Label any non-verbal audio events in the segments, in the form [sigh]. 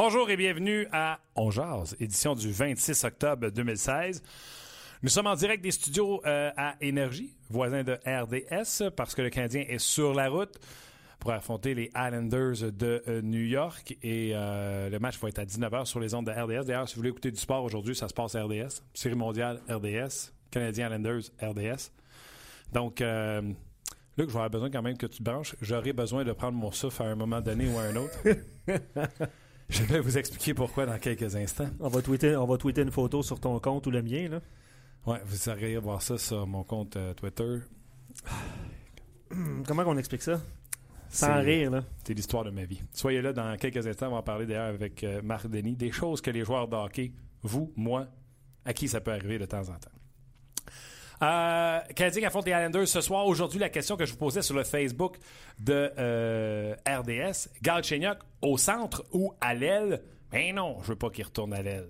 Bonjour et bienvenue à On édition du 26 octobre 2016. Nous sommes en direct des studios euh, à Énergie, voisins de RDS, parce que le Canadien est sur la route pour affronter les Islanders de euh, New York. Et euh, le match va être à 19h sur les ondes de RDS. D'ailleurs, si vous voulez écouter du sport aujourd'hui, ça se passe à RDS. Série mondiale RDS, Canadien Islanders RDS. Donc, Luc, je besoin quand même que tu te branches. J'aurai besoin de prendre mon souffle à un moment donné ou à un autre. [laughs] Je vais vous expliquer pourquoi dans quelques instants. On va, tweeter, on va tweeter une photo sur ton compte ou le mien. Là. Ouais, vous allez voir ça sur mon compte euh, Twitter. [clears throat] Comment on explique ça? Sans rire, là. C'est l'histoire de ma vie. Soyez là dans quelques instants. On va en parler d'ailleurs avec euh, Marc Denis. Des choses que les joueurs de hockey, vous, moi, à qui ça peut arriver de temps en temps. Euh, Canadien affronte les Islanders ce soir. Aujourd'hui, la question que je vous posais sur le Facebook de euh, RDS, Galchenyuk au centre ou à l'aile? Ben non, je veux pas qu'il retourne à l'aile.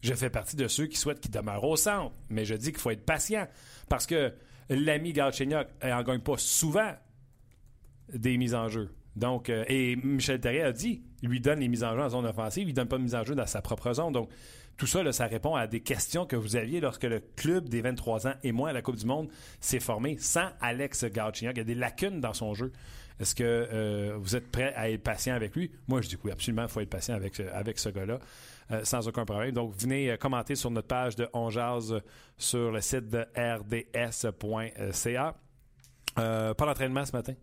Je fais partie de ceux qui souhaitent qu'il demeure au centre, mais je dis qu'il faut être patient parce que l'ami Galchenyuk n'en gagne pas souvent des mises en jeu. Donc, euh, et Michel Terrier a dit, il lui donne les mises en jeu en zone offensive, il ne donne pas de mise en jeu dans sa propre zone. Donc, tout ça, ça répond à des questions que vous aviez lorsque le club des 23 ans et moins à la Coupe du Monde s'est formé sans Alex Galchenyuk. Il y a des lacunes dans son jeu. Est-ce que euh, vous êtes prêt à être patient avec lui? Moi, je dis oui, absolument, il faut être patient avec, ce- gars-là, euh, sans aucun problème. Donc, venez euh, commenter sur notre page de On Jazz euh, sur le site de rds.ca. Pas d'entraînement ce matin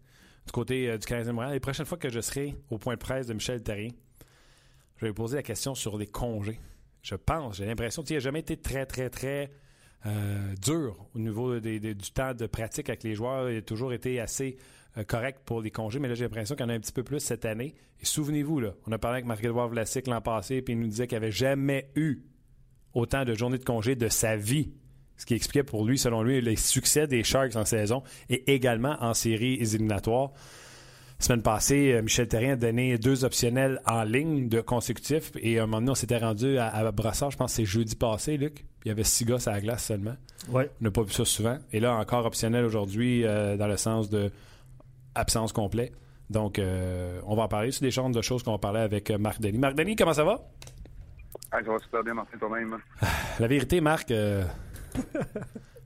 du côté du Canadien de Montréal. Les prochaines fois que je serai au point de presse de Michel Terrien, je vais poser la question sur les congés. Je pense, j'ai l'impression qu'il n'a jamais été très, très, très euh, dur au niveau du temps de pratique avec les joueurs. Il a toujours été assez euh, correct pour les congés, mais là, j'ai l'impression qu'il y en a un petit peu plus cette année. Et souvenez-vous, là, on a parlé avec Marc-Édouard Vlasic l'an passé, puis il nous disait qu'il n'avait jamais eu autant de journées de congé de sa vie. Ce qui expliquait pour lui, selon lui, les succès des Sharks en saison et également en séries éliminatoires. Semaine passée, euh, Michel Terrien a donné deux optionnels en ligne de consécutifs et à un moment donné, on s'était rendu à, à Brassard, je pense que c'est jeudi passé, Luc. Il y avait six gars à la glace seulement. Ouais. On n'a pas vu ça souvent. Et là, encore optionnel aujourd'hui euh, dans le sens de absence complet. Donc, euh, on va en parler. C'est des genres de choses qu'on va parler avec Marc Denis. Marc Denis, comment ça va? Ah, ça va super bien, merci toi-même. hein. La vérité, Marc. euh,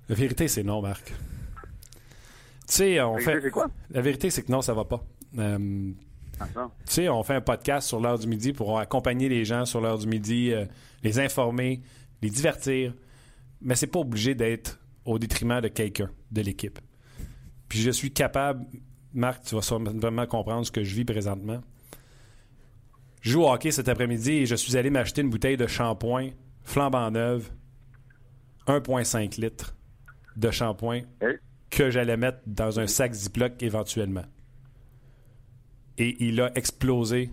la vérité, c'est non, Marc. Tu sais, on La fait. vérité, quoi? La vérité, c'est que non, ça va pas. Euh, tu sais, on fait un podcast sur l'heure du midi pour accompagner les gens sur l'heure du midi, euh, les informer, les divertir. Mais c'est pas obligé d'être au détriment de quelqu'un, de l'équipe. Puis je suis capable, Marc, tu vas sûrement comprendre ce que je vis présentement. Je joue au hockey cet après-midi et je suis allé m'acheter une bouteille de shampoing flambant neuve, 1,5 litres de shampoing que j'allais mettre dans un sac Ziploc éventuellement. Et il a explosé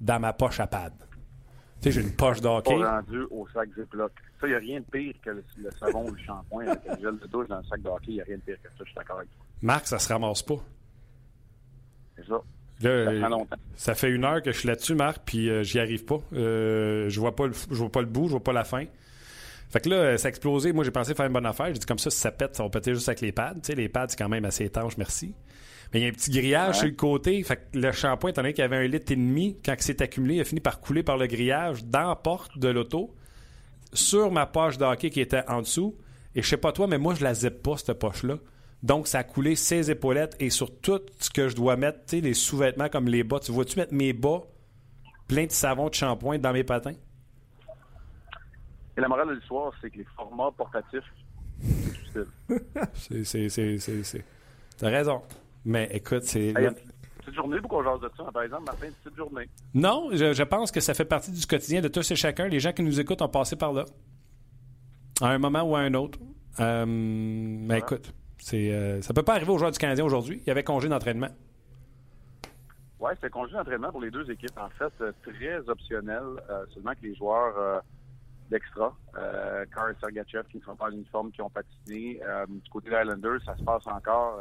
dans ma poche à pad. Tu sais, j'ai une poche de hockey. Pas rendu au sac Ziploc. Ça, il n'y a rien de pire que le, le savon ou le shampoing avec le gel de douche dans le sac de hockey. Il n'y a rien de pire que ça, je suis d'accord avec toi. Marc, ça se ramasse pas. C'est ça. Là, Ça prend longtemps. ça fait une heure que je suis là-dessus, Marc, puis euh, j'y arrive pas. Euh, je vois pas le, je vois pas le bout, je vois pas la fin. Fait que là, ça a explosé. Moi, j'ai pensé faire une bonne affaire. J'ai dit comme ça, si ça pète, ça va péter juste avec les pads. Tu sais, les pads, c'est quand même assez étanche, merci. Mais il y a un petit grillage Ouais. sur le côté. Fait que le shampoing, étant donné qu'il y avait un litre et demi, quand il s'est accumulé, il a fini par couler par le grillage dans la porte de l'auto, sur ma poche de hockey qui était en dessous. Et je sais pas toi, mais moi, je la zippe pas, cette poche-là. Donc, ça a coulé ses épaulettes et sur tout ce que je dois mettre, tu sais, les sous-vêtements comme les bas. Tu vois-tu mettre mes bas plein de savon de shampoing dans mes patins? Et la morale de l'histoire, c'est que les formats portatifs, c'est difficile. [laughs] C'est, c'est, c'est, c'est, c'est- T'as raison. Mais écoute, c'est. Hey, une petite journée pour qu'on jase de ça. Par exemple, Martin, une petite journée. Non, je, je pense que ça fait partie du quotidien de tous et chacun. Les gens qui nous écoutent ont passé par là. À un moment ou à un autre. Euh, mais écoute, c'est, euh, ça peut pas arriver aux joueurs du Canadien aujourd'hui. Il y avait congé d'entraînement. Oui, c'était congé d'entraînement pour les deux équipes. En fait, euh, très optionnel. Euh, seulement que les joueurs d'extra, Carl et Sergachev, qui ne sont pas en uniforme, qui ont patiné. Du côté des Islanders, ça se passe encore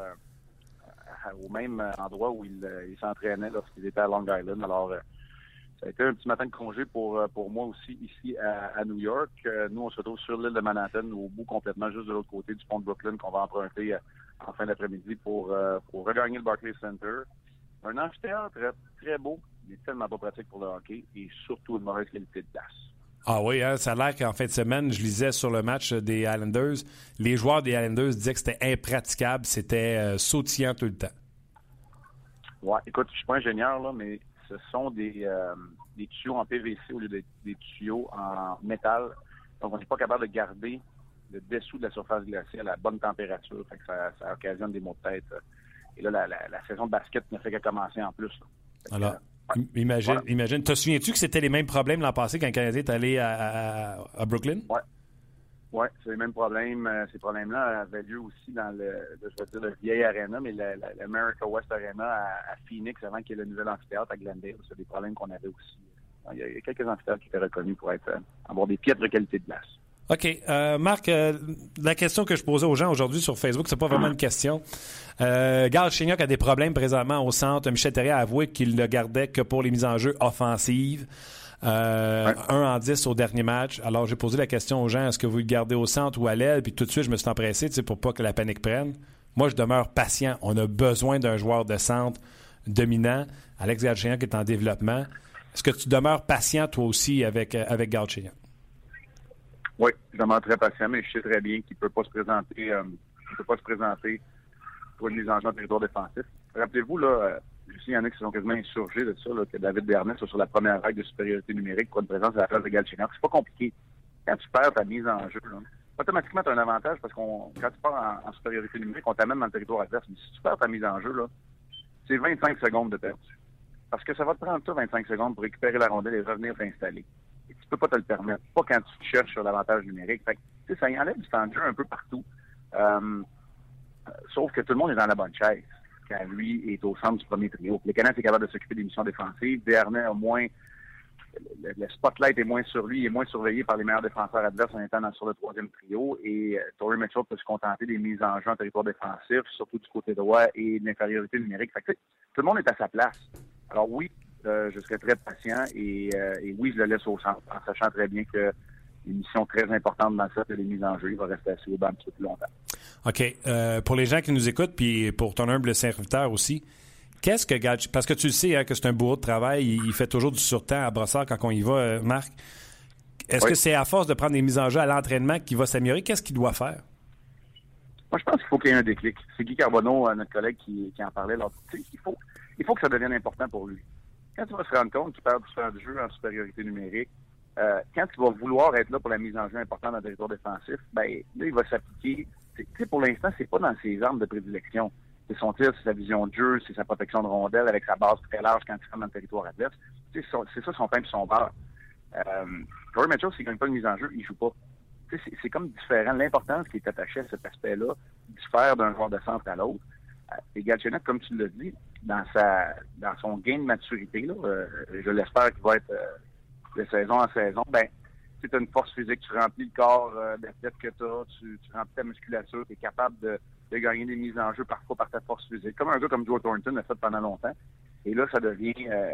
au même endroit où ils euh, ils s'entraînaient lorsqu'ils étaient à Long Island. Alors, euh, ça a été un petit matin de congé pour, euh, pour moi aussi ici à, New York. Euh, nous, on se trouve sur l'île de Manhattan, au bout complètement juste de l'autre côté du pont de Brooklyn qu'on va emprunter euh, en fin d'après-midi pour, euh, pour regagner le Barclays Center. Un amphithéâtre très, très beau, mais tellement pas pratique pour le hockey et surtout une mauvaise qualité de glace. Ah oui, hein, ça a l'air qu'en fin de semaine, je lisais sur le match des Islanders, les joueurs des Islanders disaient que c'était impraticable, c'était euh, sautillant tout le temps. Ouais, écoute, je suis pas ingénieur, là, mais ce sont des, euh, des tuyaux en PVC au lieu de, des tuyaux en métal. Donc, on n'est pas capable de garder le dessous de la surface glacée à la bonne température. Fait que ça, ça occasionne des maux de tête. Et là, la, la, la saison de basket ne fait que commencer en plus. là. Alors, imagine, imagine. Te souviens-tu que c'était les mêmes problèmes l'an passé quand le Canadien est allé à, à- à Brooklyn? Oui, c'est les mêmes problèmes. Euh, Ces problèmes-là avaient lieu aussi dans le, je vais dire, le vieil Arena, mais l'America West Arena à, à Phoenix avant qu'il y ait le nouvel amphithéâtre à Glendale. C'est des problèmes qu'on avait aussi. Il y a quelques amphithéâtres qui étaient reconnus pour être, euh, avoir des piètres qualités de glace. OK. Euh, Marc, euh, la question que je posais aux gens aujourd'hui sur Facebook, c'est pas vraiment une question. Euh, Chignac a des problèmes présentement au centre. Michel Terrier a avoué qu'il ne gardait que pour les mises en jeu offensives. Euh, Ouais. 1 en 10 au dernier match. Alors, j'ai posé la question aux gens, est-ce que vous le gardez au centre ou à l'aile? Puis tout de suite, je me suis empressé tu sais, pour pas que la panique prenne. Moi, je demeure patient. On a besoin d'un joueur de centre dominant. Alex Galchenyuk est en développement. Est-ce que tu demeures patient, toi aussi, avec, euh, avec Galchenyuk? Oui, demande très patient, mais je sais très bien qu'il ne peut pas se présenter euh, peut pas se présenter pour une mise en jeu en territoire défensif. Rappelez-vous, là, il y en a qui sont quasiment insurgés de ça, que David Bernet soit sur la première vague de supériorité numérique pour une présence à la place de Galchenyuk. C'est pas compliqué. Quand tu perds ta mise en jeu, automatiquement, tu as un avantage parce qu'on quand tu pars en, en supériorité numérique, on t'amène dans le territoire adverse. Mais si tu perds ta mise en jeu, là, c'est 25 secondes de perdu. Parce que ça va te prendre ça 25 secondes pour récupérer la rondelle et revenir t'installer. Peux pas te le permettre. Pas quand tu cherches sur l'avantage numérique. Fait que, ça y enlève du temps de jeu un peu partout. Euh, sauf que tout le monde est dans la bonne chaise quand lui est au centre du premier trio. Le Canadien est capable de s'occuper des missions défensives. Dernay a moins le, spotlight est moins sur lui, il est moins surveillé par les meilleurs défenseurs adverses en étant sur le troisième trio. Et euh, Mitchell peut se contenter des mises en jeu en territoire défensif, surtout du côté droit et de l'infériorité numérique. Fait tout le monde est à sa place. Alors oui, euh, je serai très patient et, euh, et oui, je le laisse au centre, en sachant très bien que une mission très importante dans le set des mises en jeu, il va rester assis au banc un petit peu plus longtemps. OK. Euh, pour les gens qui nous écoutent, puis pour ton humble serviteur aussi, qu'est-ce que Gal... Parce que tu le sais hein, que c'est un bourreau de travail, il, fait toujours du surtemps à Brossard quand on y va, Marc. Est-ce Oui. que c'est à force de prendre des mises en jeu à l'entraînement qu'il va s'améliorer? Qu'est-ce qu'il doit faire? Moi, je pense qu'il faut qu'il y ait un déclic. C'est Guy Carbonneau, notre collègue, qui, qui en parlait. Il faut, il faut que ça devienne important pour lui. Quand tu vas se rendre compte qu'il perd du temps de jeu en supériorité numérique, euh, quand tu vas vouloir être là pour la mise en jeu importante dans le territoire défensif, ben là, il va s'appliquer. Pour l'instant, c'est pas dans ses armes de prédilection. C'est son tir, c'est sa vision de jeu, c'est sa protection de rondelle avec sa base très large quand il rentre dans le territoire adverse. C'est ça son pain et son beurre. Euh, Mitchell, s'il gagne pas une mise en jeu, il joue pas. C'est comme différent. L'importance qui est attachée à cet aspect-là diffère d'un joueur de centre à l'autre. Euh, Et Galchenyuk, comme tu l'as dit, dans sa dans son gain de maturité, là, euh, je l'espère qu'il va être euh, de saison en saison, ben tu as une force physique, tu remplis le corps euh, d'athlète que tu as, tu, remplis ta musculature, tu es capable de, de gagner des mises en jeu parfois par ta force physique, comme un gars comme Joe Thornton l'a fait pendant longtemps. Et là, ça devient euh,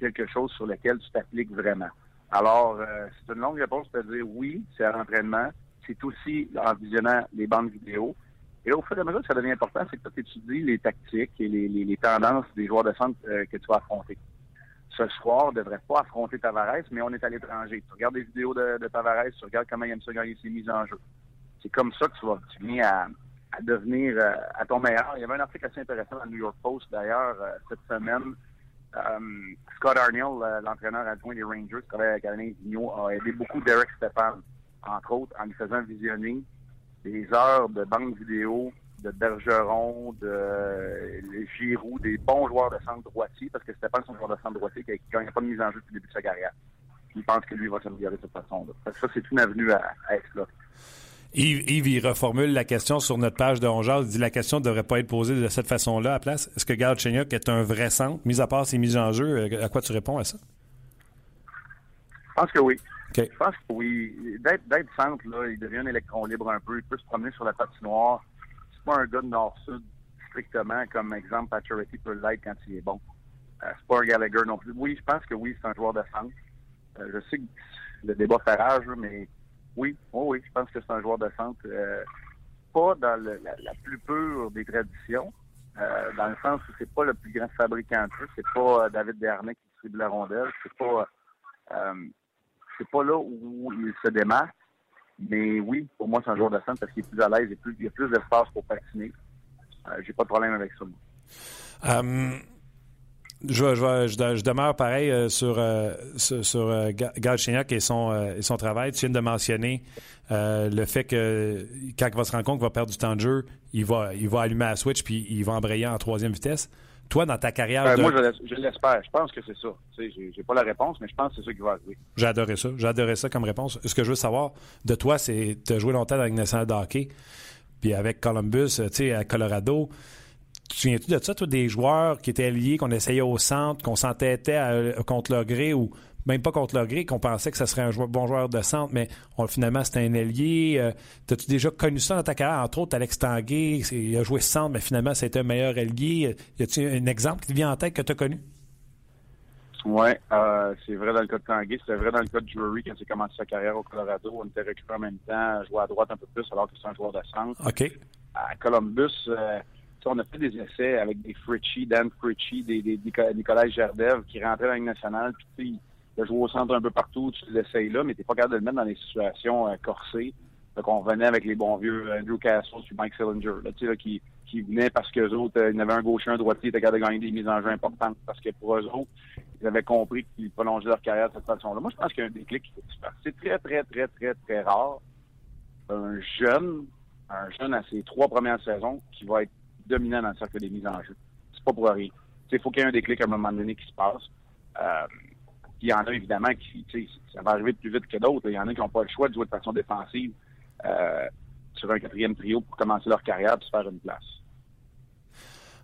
quelque chose sur lequel tu t'appliques vraiment. Alors, euh, c'est une longue réponse de dire oui, c'est à l'entraînement. C'est aussi en visionnant les bandes vidéo. Et là, au fur et à mesure que ça devient important, c'est que tu étudies les tactiques et les, tendances des joueurs de centre euh, que tu vas affronter. Ce soir, on ne devrait pas affronter Tavares, mais on est à l'étranger. Tu regardes des vidéos de, Tavares, tu regardes comment il aime ça gagner ses mises en jeu. C'est comme ça que tu vas tu viens à, devenir euh, à ton meilleur. Il y avait un article assez intéressant dans le New York Post, d'ailleurs, euh, cette semaine. Scott Arniel, l'entraîneur adjoint des Rangers, qui travaille avec Alain a aidé beaucoup Derek Stefan, entre autres, en lui faisant visionner des heures de banque vidéo de Bergeron, de euh, Giroud, des bons joueurs de centre droitier, parce que Stéphane, un joueur de centre droitier qui gagne pas de mise en jeu depuis le début de sa carrière. Il pense que lui va s'améliorer de cette façon-là. Ça, c'est une avenue à, à explorer. Yves, Yves, il reformule la question sur notre page de Ongeas. Il dit la question ne devrait pas être posée de cette façon-là à la place. Est-ce que Galchenyuk est un vrai centre, mis à part ses mises en jeu? Euh, à quoi tu réponds à ça? Je pense que oui. Je pense que oui. D'être centre, là, il devient un électron libre un peu. Il peut se promener sur la patinoire. C'est pas un gars de nord-sud strictement, comme exemple Paturity peut l'être quand il est bon. Euh, c'est pas un Gallagher non plus. Oui, je pense que oui, c'est un joueur de centre. Euh, je sais que le débat fait rage, mais oui, oh oui, je pense que c'est un joueur de centre. Euh, pas dans la, plus pure des traditions, euh, dans le sens où c'est pas le plus grand fabricant de jeu, c'est pas euh, David Desharnais qui distribue la rondelle, c'est pas euh, c'est pas là où il se démarque. Mais oui, pour moi, c'est un joueur de centre parce qu'il est plus à l'aise et il y a plus d'espace pour patiner. Euh, J'ai pas de problème avec ça. Moi. Um... Je, je, demeure pareil euh, sur, euh, sur, euh, et son, euh, travail. Tu viens de mentionner euh, le fait que quand il va se rendre compte qu'il va perdre du temps de jeu, il va, il va allumer la switch puis il va embrayer en troisième vitesse. Toi, dans ta carrière. Euh, moi, je l'espère. Je pense que c'est ça. J'ai pas la réponse, mais je pense que c'est ça qui va arriver. J'ai adoré ça. J'ai adoré ça comme réponse. Ce que je veux savoir de toi, c'est tu as joué longtemps dans nationale de hockey, puis avec Columbus, tu sais, à Colorado. Tu te souviens-tu de ça, toi, des joueurs qui étaient liés, qu'on essayait au centre, qu'on s'entêtait contre leur gré ou même pas contre leur gré, qu'on pensait que ce serait un joueur, bon joueur de centre, mais on, finalement, c'était un ailier. Euh, T'as-tu déjà connu ça dans ta carrière? Entre autres, Alex Tanguay, il a joué centre, mais finalement, c'était un meilleur ailier. Y a-t-il un exemple qui te vient en tête que tu as connu? Oui, euh, c'est vrai dans le cas de Tanguay, c'était vrai dans le cas de Drury quand il a commencé sa carrière au Colorado. On était récupéré en même temps, jouait à droite un peu plus alors que c'est un joueur de centre. OK. À Columbus, euh, on a fait des essais avec des Fritchie, Dan Fritchie, des, des, des Nicolas Gerdev qui rentraient dans la Ligue nationale, puis a joué au centre un peu partout, tu l'essayes là, mais t'es pas capable de le mettre dans des situations euh, corsées. Donc on revenait avec les bons vieux Andrew Castle puis Mike Sillinger, là, tu sais, là, qui, qui venaient parce qu'eux autres, euh, ils avaient un gaucher, un droitier, ils étaient capables de gagner des mises en jeu importantes parce que pour eux autres, ils avaient compris qu'ils prolongeaient leur carrière de cette façon-là. Moi, je pense qu'il y a un déclic qui faut se faire. C'est très, très, très, très, très rare. Un jeune, un jeune à ses trois premières saisons qui va être dominant dans le cercle des mises en jeu. C'est pas pour rien. Il faut qu'il y ait un déclic à un moment donné qui se passe. Euh, il y en a évidemment qui, ça va arriver plus vite que d'autres. Il y en a qui n'ont pas le choix de jouer de façon défensive euh, sur un quatrième trio pour commencer leur carrière et se faire une place.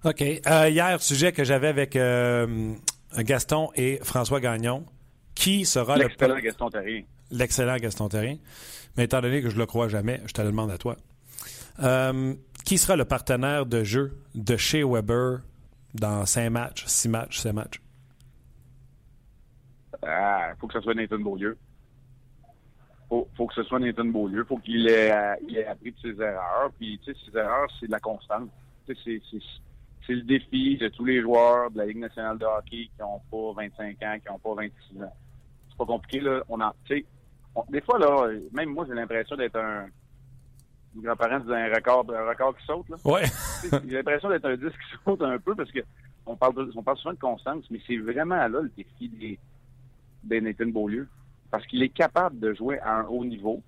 OK. Euh, hier, sujet que j'avais avec euh, Gaston et François Gagnon. Qui sera le. L'excellent Gaston Terrien. L'excellent Gaston Terrien. Mais étant donné que je ne le crois jamais, je te le demande à toi. Euh, qui sera le partenaire de jeu de chez Weber dans cinq matchs, six matchs, sept matchs? Il ah, faut que ce soit Nathan Beaulieu. Faut, faut que ce soit Nathan Beaulieu. Faut qu'il ait, euh, il ait appris de ses erreurs. Puis, tu sais, ses erreurs, c'est de la constante. Tu sais, c'est, c'est le défi de tous les joueurs de la Ligue nationale de hockey qui n'ont pas 25 ans, qui n'ont pas 26 ans. C'est pas compliqué, là. On en, tu sais, des fois, là, même moi, j'ai l'impression d'être un, mes grands-parents disaient un record, un record qui saute. Là. Ouais. J'ai l'impression d'être un disque qui saute un peu parce que on parle, on parle souvent de constance, mais c'est vraiment là le défi des, des Nathan Beaulieu. Parce qu'il est capable de jouer à un haut niveau.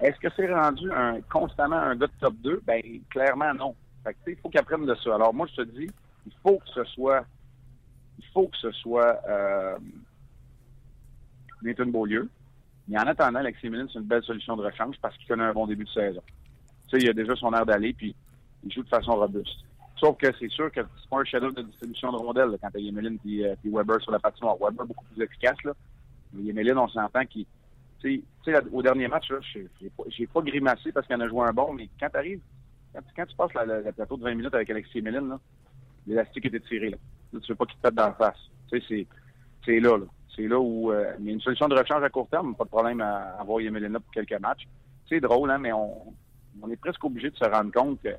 Est-ce que c'est rendu un, constamment un gars de top 2? Ben, clairement non. Fait que, il faut qu'il apprenne de ça. Alors, moi, je te dis, il faut que ce soit, il faut que ce soit, euh, Nathan Beaulieu. Mais en attendant, Alexis Millin, c'est une belle solution de rechange parce qu'il connaît un bon début de saison. Tu sais, il a déjà son air d'aller, puis il joue de façon robuste. Sauf que c'est sûr que c'est pas un shadow de distribution de rondelles là, quand t'as Yemelin puis, euh, Weber sur la patinoire. Weber beaucoup plus efficace, là. Mais Yemelin, on s'entend qu'il... Tu sais, au dernier match, j'ai pas, pas grimacé parce qu'il en a joué un bon, mais quand t'arrives, quand, quand tu passes le plateau de 20 minutes avec Alexis Yemelin, l'élastique était tiré, là. là. Tu veux pas qu'il te pète dans la face. Tu sais, c'est là, là. C'est là où il y a une solution de rechange à court terme, pas de problème à avoir Yemelina pour quelques matchs. C'est drôle, hein, mais on, on est presque obligé de se rendre compte que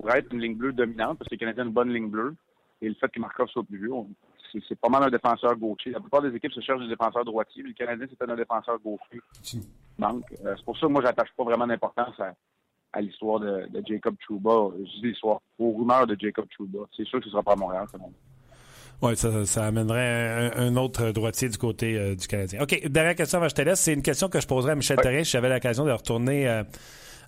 pour être une ligne bleue dominante, parce que les Canadiens ont une bonne ligne bleue, et le fait que Markov soit plus vieux, c'est pas mal un défenseur gaucher. La plupart des équipes se cherchent des défenseurs droitiers, mais le Canadien, c'est un défenseur gaucher. Donc, euh, c'est pour ça que moi, j'attache pas vraiment d'importance à, à l'histoire de, de, Jacob Trouba. Je dis l'histoire aux rumeurs de Jacob Trouba. C'est sûr que ce sera pas à Montréal, quand même. Oui, ça, ça, amènerait un, un, autre droitier du côté euh, du Canadien. OK, dernière question avant je te laisse. C'est une question que je poserais à Michel. Therrien si j'avais l'occasion de retourner euh,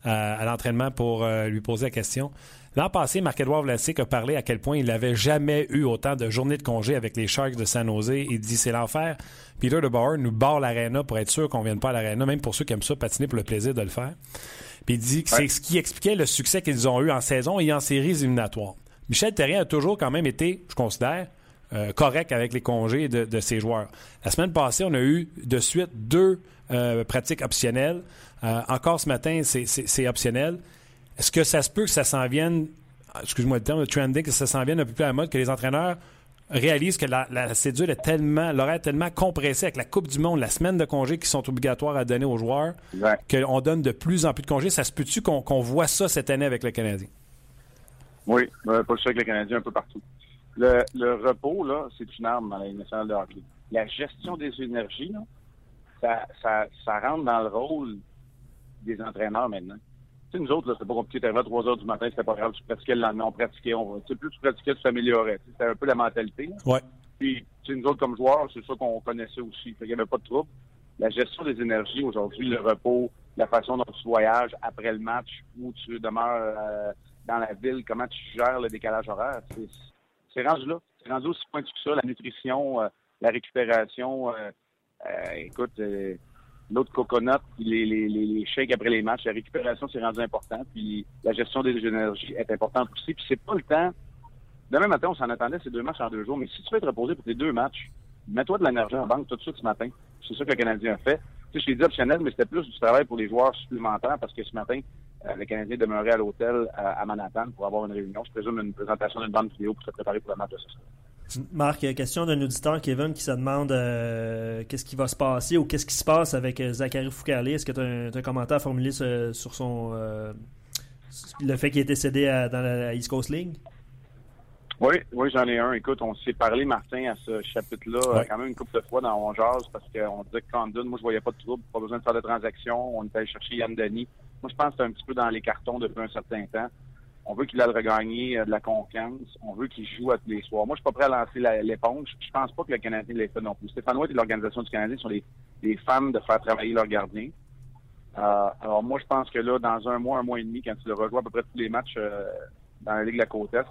à, à l'entraînement pour euh, lui poser la question. L'an passé, Marc-Edouard Vlasic a parlé à quel point il n'avait jamais eu autant de journées de congé avec les Sharks de San Jose. Il dit c'est l'enfer. Peter DeBauer nous barre l'aréna pour être sûr qu'on ne vienne pas à l'aréna, même pour ceux qui aiment ça patiner pour le plaisir de le faire. Puis il dit que c'est ce qui expliquait le succès qu'ils ont eu en saison et en séries éliminatoires. Michel Terrien a toujours quand même été, je considère, euh, correct avec les congés de, ses joueurs. La semaine passée, on a eu de suite deux euh, pratiques optionnelles. Euh, encore ce matin, c'est optionnel. Est-ce que ça se peut que ça s'en vienne, excuse-moi le terme, le trending, que ça s'en vienne un peu plus à la mode, que les entraîneurs réalisent que la, cédule est tellement, l'horaire est tellement compressé avec la Coupe du Monde, la semaine de congés qui sont obligatoires à donner aux joueurs, qu'on donne de plus en plus de congés? Ça se peut-tu qu'on voit ça cette année avec le Canadien? Oui, pas sûr avec le Canadien, un peu partout. Le, repos, là, c'est une arme dans la nationale de hockey. La gestion des énergies, ça, ça, ça rentre dans le rôle des entraîneurs maintenant. Sais, nous autres, c'est pas compliqué. T'arrivais à 3 heures du matin, c'était pas grave. Tu pratiquais le lendemain, on pratiquait. On, tu sais, plus tu pratiquais, tu t'améliorais. C'était un peu la mentalité. Ouais. Puis, tu sais, nous autres, comme joueurs, c'est ça qu'on connaissait aussi. Qu'il n'y avait pas de trouble. La gestion des énergies aujourd'hui, le repos, la façon dont tu voyages après le match, où tu demeures euh, dans la ville, comment tu gères le décalage horaire, c'est rendu là. C'est rendu aussi pointu que ça. La nutrition, euh, la récupération. Euh, écoute, l'autre coconut, les, les, les, shakes après les matchs, la récupération, c'est rendu important. Puis la gestion des énergies est importante aussi. Puis c'est pas le temps. Demain matin, on s'en attendait ces deux matchs en deux jours. Mais si tu veux être reposé pour tes deux matchs, mets-toi de l'énergie en banque tout de suite ce matin. C'est ça que le Canadien a fait. Tu sais, je l'ai dit optionnel, mais c'était plus du travail pour les joueurs supplémentaires parce que ce matin, euh, le Canadien demeurait à l'hôtel à, Manhattan pour avoir une réunion. Je présume une présentation d'une bande vidéo pour se préparer pour le match de ce soir. Marc, question d'un auditeur, Kevin, qui se demande euh, qu'est-ce qui va se passer ou qu'est-ce qui se passe avec euh, Zachary Foucault. Est-ce que tu as, un commentaire à formuler sur, son euh, le fait qu'il ait été cédé dans la East Coast League? Oui, oui, j'en ai un. Écoute, on s'est parlé, Martin, à ce chapitre-là, quand même une couple de fois dans On Jazz, parce qu'on disait que Condon, moi, je voyais pas de trouble, pas besoin de faire de transaction. On était allé chercher Yann Denis. Moi, je pense que c'est un petit peu dans les cartons depuis un certain temps. On veut qu'il aille regagner euh, de la confiance. On veut qu'il joue à tous les soirs. Moi, je suis pas prêt à lancer l'éponge. Je pense pas que le Canadien l'ait fait non plus. Stéphane White et l'organisation du Canadien sont des, femmes de faire travailler leurs gardiens. Euh, alors moi, je pense que là, dans un mois, un mois et demi, quand tu le à peu près tous les matchs euh, dans la Ligue de la Côte-Est,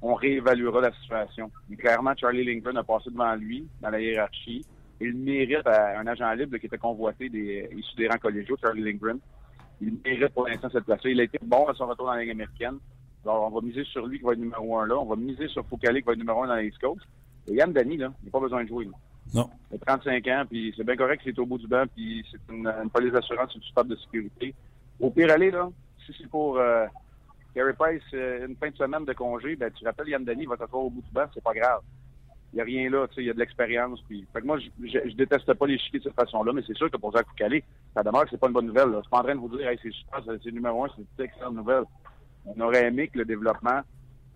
on réévaluera la situation. Mais clairement, Charlie Lindgren a passé devant lui dans la hiérarchie. Il mérite un agent libre qui était convoité des, issu des rangs collégiaux, Charlie Lindgren. Il mérite pour l'instant cette place-là. Il a été bon à son retour dans la Ligue américaine. Alors, on va miser sur lui qui va être numéro un là. On va miser sur Foucault qui va être numéro un dans la East Coast. Et Yann Dany, là, il n'a pas besoin de jouer. Non. Il a 35 ans, puis c'est bien correct qu'il est au bout du banc, puis c'est une, une police d'assurance, une stade de sécurité. Au pire aller, là, si c'est pour euh, Carey Price, euh, une fin de semaine de congé, ben, tu rappelles Yann Dany, il va t'asseoir au bout du banc, c'est pas grave. N'y a rien là, il y a de l'expérience. Puis... Fait que moi, je, déteste pas les chiquets de cette façon-là, mais c'est sûr que pour Zach Foucault, ça demeure que c'est pas une bonne nouvelle. Je suis pas en train de vous dire, c'est super, c'est numéro un, c'est une excellente nouvelle. On aurait aimé que le développement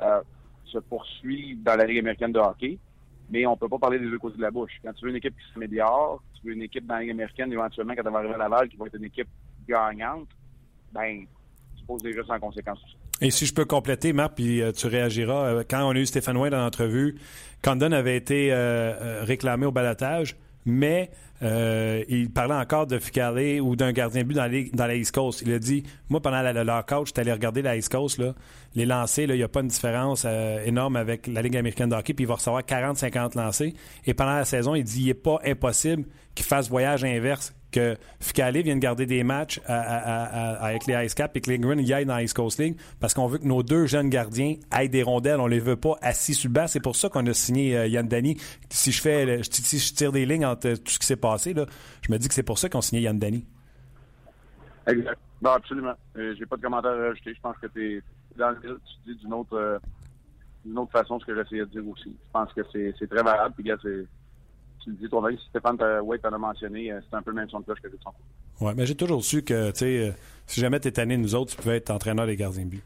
euh, se poursuive dans la Ligue américaine de hockey, mais on peut pas parler des deux côtés de la bouche. Quand tu veux une équipe qui s'améliore, tu veux une équipe dans la Ligue américaine, éventuellement, quand elle va arriver à Laval, qui va être une équipe gagnante, ben, tu poses des gestes en conséquence. Et si je peux compléter, Marc, puis euh, tu réagiras. Euh, quand on a eu Stéphane Wayne dans l'entrevue, Condon avait été réclamé au balotage, mais euh, il parlait encore de Ficalé ou d'un gardien but dans, dans, la East Coast. Il a dit Moi, pendant la, le lockout, j'étais allé regarder la East Coast. Là, les lancers, il n'y a pas une différence euh, énorme avec la Ligue américaine de hockey, puis il va recevoir 40-50 lancers. Et pendant la saison, il dit Il n'est pas impossible qu'il fasse voyage inverse que Ficalé vienne garder des matchs avec les Ice Cap et que Lindgren y aille dans East Coast League parce qu'on veut que nos deux jeunes gardiens aillent des rondelles. On les veut pas assis sur le bas. C'est pour ça qu'on a signé euh, Yann Dany. Si je fais, si je tire des lignes entre tout ce qui s'est passé, là, je me dis que c'est pour ça qu'on a signé Yann Dany. Exact. Absolument. Euh, j'ai pas de commentaire à rajouter. Je pense que tu dis d'une autre, euh, d'une autre façon ce que j'essayais de dire aussi. Je pense que c'est très valable. Tu le dis toi-même, si Stéphane White t'en a mentionné, euh, c'est un peu le même son de cloche que de son Oui, mais j'ai toujours su que, tu sais, euh, si jamais tu es tanné nous autres, tu pouvais être entraîneur des gardiens de but.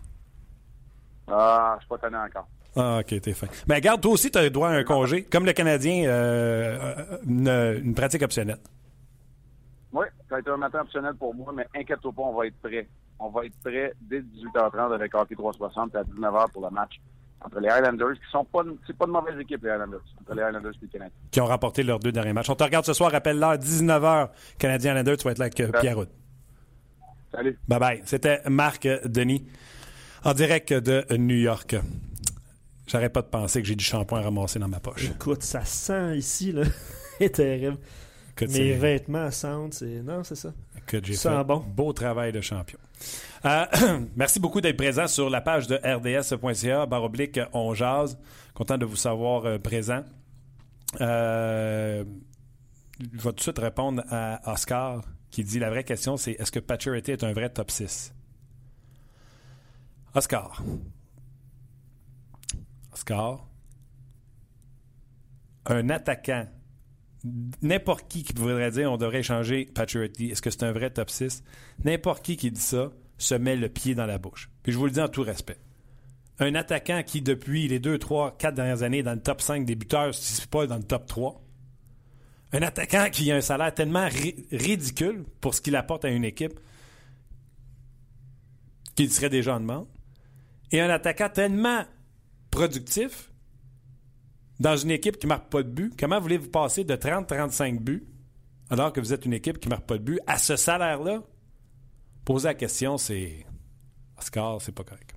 Ah, je suis pas tanné encore. Ah, OK, t'es fin. Mais regarde, toi aussi, tu as droit à un congé. Comme le Canadien, euh, une, pratique optionnelle. Oui, ça a été un matin optionnel pour moi, mais inquiète-toi pas, on va être prêt. On va être prêt dès 18h30 avec Hockey 360 à 19h pour le match entre les Highlanders, qui sont pas, c'est pas de mauvaise équipe, les Highlanders, entre les Highlanders et les Canadiens. Qui ont remporté leurs deux derniers matchs. On te regarde ce soir, rappelle l'heure, 19h, Canadien Highlanders, tu vas être là avec euh, Pierre Route. Salut. Bye bye. C'était Marc Denis, en direct de New York. J'arrête pas de penser que j'ai du shampoing ramassé dans ma poche. Écoute, ça sent ici, là. [laughs] C'est terrible. Écoute, Mes vêtements sentent, c'est. Non, c'est ça. Écoute, j'ai fait bon. beau travail de champion. Euh, [clears throat] merci beaucoup d'être présent sur la page de rds.ca, barre oblique, on jase. Content de vous savoir euh, présent. Euh, je vais tout de suite répondre à Oscar qui dit la vraie question, c'est est-ce que Paturity est un vrai top 6? Oscar. Oscar. Un attaquant n'importe qui qui voudrait dire on devrait échanger Paturity, est-ce que c'est un vrai top 6? N'importe qui qui dit ça se met le pied dans la bouche. Puis je vous le dis en tout respect. Un attaquant qui, depuis les 2, 3, 4 dernières années, dans le top 5 des buteurs, si c'est pas dans le top 3. Un attaquant qui a un salaire tellement ri- ridicule pour ce qu'il apporte à une équipe qu'il serait déjà en demande. Et un attaquant tellement productif dans une équipe qui ne marque pas de but, comment voulez-vous passer de 30-35 buts alors que vous êtes une équipe qui ne marque pas de but à ce salaire-là? Poser la question, c'est. Oscar, c'est pas correct.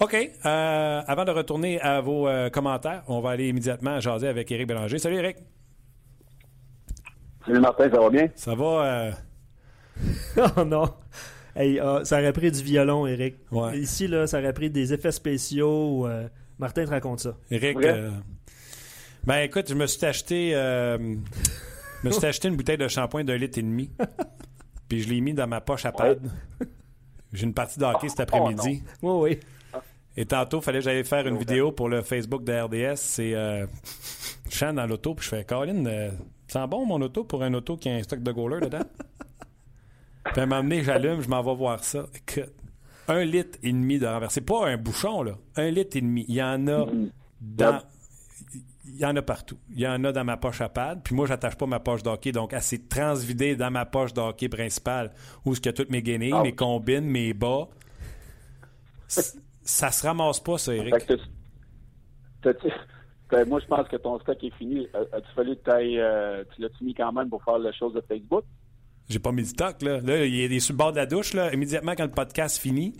OK. euh, avant de retourner à vos euh, commentaires, on va aller immédiatement jaser avec Éric Bélanger. Salut Éric. Salut Martin, ça va bien? Ça va? euh, [laughs] oh non. Hey, ah, ça aurait pris du violon, Eric. Ouais. Ici, là, ça aurait pris des effets spéciaux. euh, Martin te raconte ça. Éric. Ouais. euh, ben écoute, je me suis acheté. euh, je me suis acheté une bouteille de shampoing d'un litre et demi. [laughs] Puis je l'ai mis dans ma poche à pad. [laughs] J'ai une partie de hockey cet après-midi. Oui, oui. Et tantôt, il fallait que j'aille faire une vidéo pour le Facebook de RDS. C'est. Euh, je chante dans l'auto, puis je fais Colin, euh, sent bon mon auto pour un auto qui a un stock de goaler dedans? [laughs] puis à un moment donné, j'allume, je m'en vais voir ça. Écoute, un litre et demi de renversé. Pas un bouchon, là. Un litre et demi. Il y en a dans. Il y en a partout. Il y en a dans ma poche à pad. Puis moi, j'attache pas ma poche d'hockey. Donc, elle s'est transvidée dans ma poche d'hockey principale où ce a toutes mes guenilles, Ah. mes combines, mes bas. Ça se ramasse pas, ça, Eric. Que t'as- moi, je pense que ton stock est fini. A- As-tu fallu que euh, tu l'as-tu mis quand même pour faire la chose de Facebook? J'ai pas mis du toc, là. Là, il est sur le bord de la douche, là. Immédiatement, quand le podcast finit,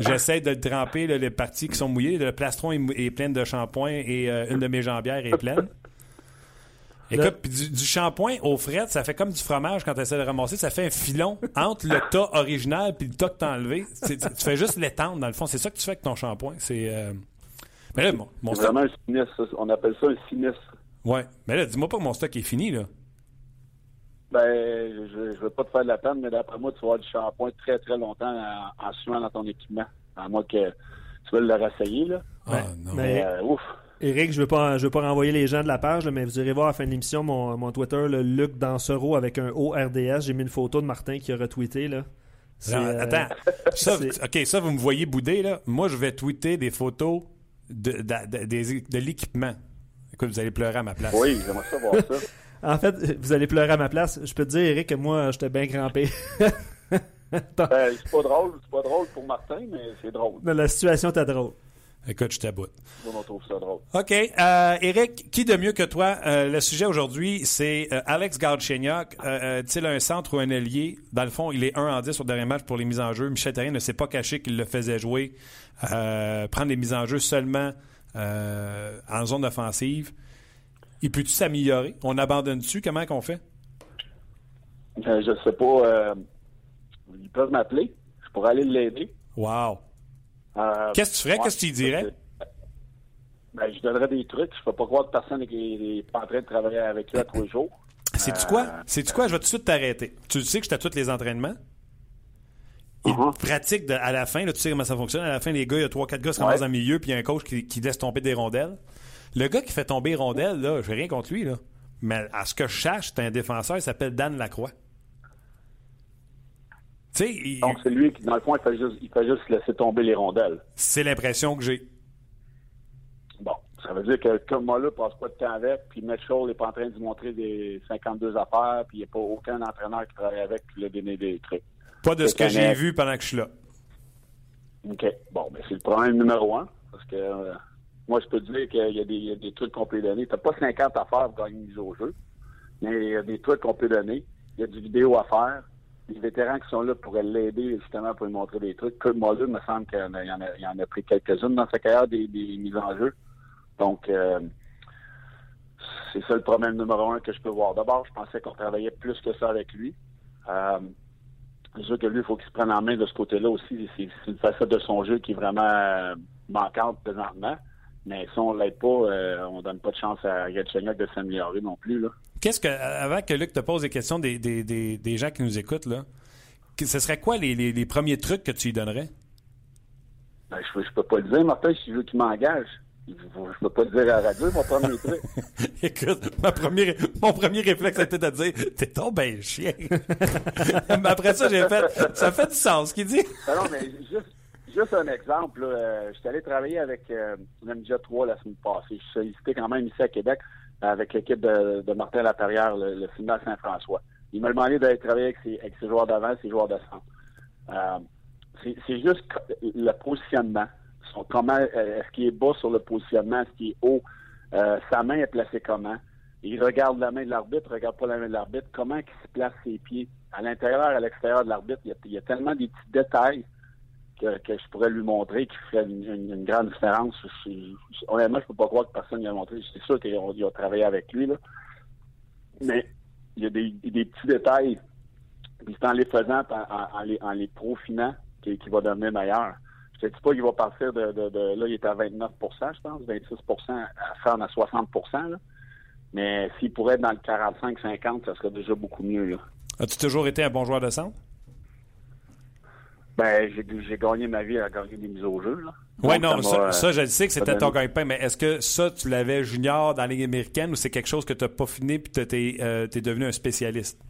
j'essaie de le tremper, là, les parties qui sont mouillées. Le plastron est, plein de shampoing et euh, une de mes jambières est pleine. Écoute, puis du, du shampoing aux frettes, ça fait comme du fromage quand tu essaies de ramasser. Ça fait un filon entre le tas original puis le tas que t'as enlevé. Tu fais juste l'étendre, dans le fond. C'est ça que tu fais avec ton shampoing. C'est... euh, Mais là, mon, mon C'est stock... vraiment un sinistre. On appelle ça un sinistre. Ouais. Mais là, dis-moi pas que mon stock est fini, là. Ben, je, je veux pas te faire de la peine, mais d'après moi, tu vas avoir du shampoing très, très longtemps en, en suivant dans ton équipement. À moins que tu veuilles le rassayer, là. Ah, non. Mais- Euh, ouf. Eric, je veux pas, je veux pas renvoyer les gens de la page, là, mais vous irez voir à la fin de l'émission mon, mon Twitter, le Luc Dansereau avec un ORDS. J'ai mis une photo de Martin qui a retweeté. Là. Non, euh, attends. Ça, OK, ça, vous me voyez bouder, là. Moi, je vais tweeter des photos de, de, de l'équipement. Écoute, vous allez pleurer à ma place. Oui, j'aimerais ça voir ça. [laughs] En fait, vous allez pleurer à ma place. Je peux te dire, Eric, que moi, j'étais bien crampé. [laughs] Ben, c'est pas drôle, c'est pas drôle pour Martin, mais c'est drôle. mais la situation était drôle. Écoute, je t'aboute. Moi, on trouve ça drôle. OK. Euh, Eric, qui de mieux que toi? Euh, le sujet aujourd'hui, c'est euh, Alex Galchenyuk. Euh, Est-il un centre ou un ailier? Dans le fond, il est 1 en 10 au dernier match pour les mises en jeu. Michel Therrien ne s'est pas caché qu'il le faisait jouer. Euh, prendre les mises en jeu seulement euh, en zone offensive. Il peut-tu s'améliorer? On abandonne-tu? Comment qu'on fait? Euh, je sais pas. euh, ils peuvent m'appeler. Je pourrais aller l'aider. Wow. Euh, Qu'est-ce que tu ferais? ouais, Qu'est-ce que tu dirais? Ben, je donnerais des trucs. Je peux pas croire que personne n'est pas en train de travailler avec lui à tous les jours. Sais-tu quoi? Sais-tu quoi? Je vais tout de suite t'arrêter. Tu sais que j'étais à tous les entraînements? Il Mhm. pratique de- à la fin, là, tu sais comment ça fonctionne. À la fin, les gars, il y a 3-4 gars qui se Ouais. ramassent dans le milieu, puis il y a un coach qui, qui laisse tomber des rondelles. Le gars qui fait tomber les rondelles, là, j'ai rien contre lui, là. Mais à ce que je cherche, c'est un défenseur, il s'appelle Dan Lacroix. Tu sais, il- Donc, c'est lui qui, dans le fond, il fait juste, il fait juste laisser tomber les rondelles. c'est l'impression que j'ai. Bon, ça veut dire que comme moi là, passe pas de temps avec, puis Mitchell n'est pas en train de lui montrer des 52 affaires, puis il n'y a pas aucun entraîneur qui travaille avec qui lui a donné des trucs. Pas de ce que j'ai vu pendant que je suis là. OK. Bon, mais c'est le problème numéro un, parce que euh, moi, je peux dire qu'il y, a des- trucs qu'on peut donner. T'as pas 50 affaires pour gagner une mise au jeu, mais il y a des trucs qu'on peut donner. Il y a du vidéo à faire. Les vétérans qui sont là pourraient l'aider justement pour lui montrer des trucs. Kurt Muller, me semble qu'il y y en a pris quelques-unes dans sa carrière, des, des mises en jeu. Donc, euh, c'est ça le problème numéro un que je peux voir. D'abord, je pensais qu'on travaillait plus que ça avec lui. Euh, c'est sûr que lui, il faut qu'il se prenne en main de ce côté-là aussi. C'est une facette de son jeu qui est vraiment euh, manquante présentement. Mais si on ne l'aide pas, euh, on donne pas de chance à Gatchenyuk de s'améliorer non plus. Là. Qu'est-ce que, avant que Luc te pose des questions des, des, des, des gens qui nous écoutent, là, ce serait quoi les, les, les, premiers trucs que tu lui donnerais? Ben, je, ne peux pas le dire, Martin, si je veux qu'il m'engage. Je ne peux pas le dire à la radio, mon premier truc. [laughs] Écoute, ma première, mon premier réflexe était de dire T'es ton ben chien. [laughs] mais après ça, j'ai fait Ça fait du sens ce qu'il dit. non, mais juste, juste un exemple. Euh, je suis allé travailler avec euh, 3 la semaine passée. Je suis sollicité quand même ici à Québec avec l'équipe de, Martin Laperrière, le, le film Saint-François. Il m'a demandé d'aller travailler avec ses, joueurs d'avant, ses joueurs de centre. Euh, c'est juste le positionnement. comment euh, est-ce qu'il est bas sur le positionnement, est-ce qu'il est haut, euh, sa main est placée comment? Il regarde la main de l'arbitre, regarde pas la main de l'arbitre, comment il se place ses pieds. À l'intérieur, à l'extérieur de l'arbitre, il, il, y a tellement des petits détails que, je pourrais lui montrer qui ferait une, grande différence. Je, je, honnêtement, je peux pas croire que personne ne l'a montré. C'est sûr qu'il a, travaillé avec lui, là. Mais il y a des, petits détails. Puis c'est en les faisant, en, les, en les profinant, qui, qui va devenir meilleur. Je te dis pas qu'il va partir de, là, il est à 29% je pense, 26% à faire à 60 là. Mais s'il pourrait être dans le 45-50, ça serait déjà beaucoup mieux. As-tu toujours été un bon joueur de centre? Ben, j'ai gagné ma vie à gagner des mises au jeu. Oui, non, ça, ça, je le sais que c'était ton gagne-pain, mais est-ce que ça, tu l'avais junior dans la Ligue américaine ou c'est quelque chose que tu n'as pas fini puis tu es, euh, es, devenu un spécialiste?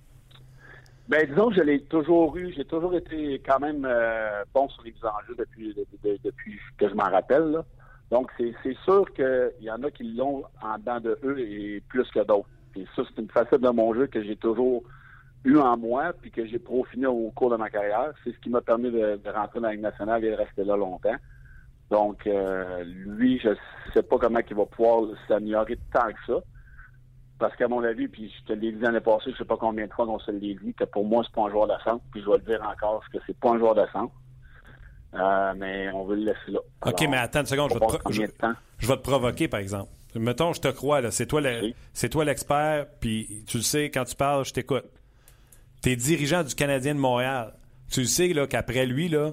Ben, disons que je l'ai toujours eu. J'ai toujours été quand même euh, bon sur les mises en jeu depuis, depuis, depuis que je m'en rappelle. Là. Donc, c'est sûr qu'il y en a qui l'ont en dedans de eux et plus que d'autres. Et ça, c'est une facette de mon jeu que j'ai toujours eu en moi, puis que j'ai profiné au cours de ma carrière. C'est ce qui m'a permis de, de, rentrer dans la Ligue nationale et de rester là longtemps. Donc, euh, lui, je sais pas comment il va pouvoir s'améliorer tant que ça. Parce qu'à mon avis, puis je te l'ai dit l'année passée, je sais pas combien de fois qu'on se l'est dit, que pour moi, c'est pas un joueur de centre, puis je vais le dire encore, que c'est pas un joueur de centre. Euh, mais on veut le laisser là. Alors, OK, mais attends une seconde, je vais, te je, je vais te provoquer, par exemple. Mettons, je te crois, là, c'est toi, toi l'expert, puis tu le sais, quand tu parles, je t'écoute. Tu es dirigeant du Canadien de Montréal. Tu sais là, qu'après lui, là,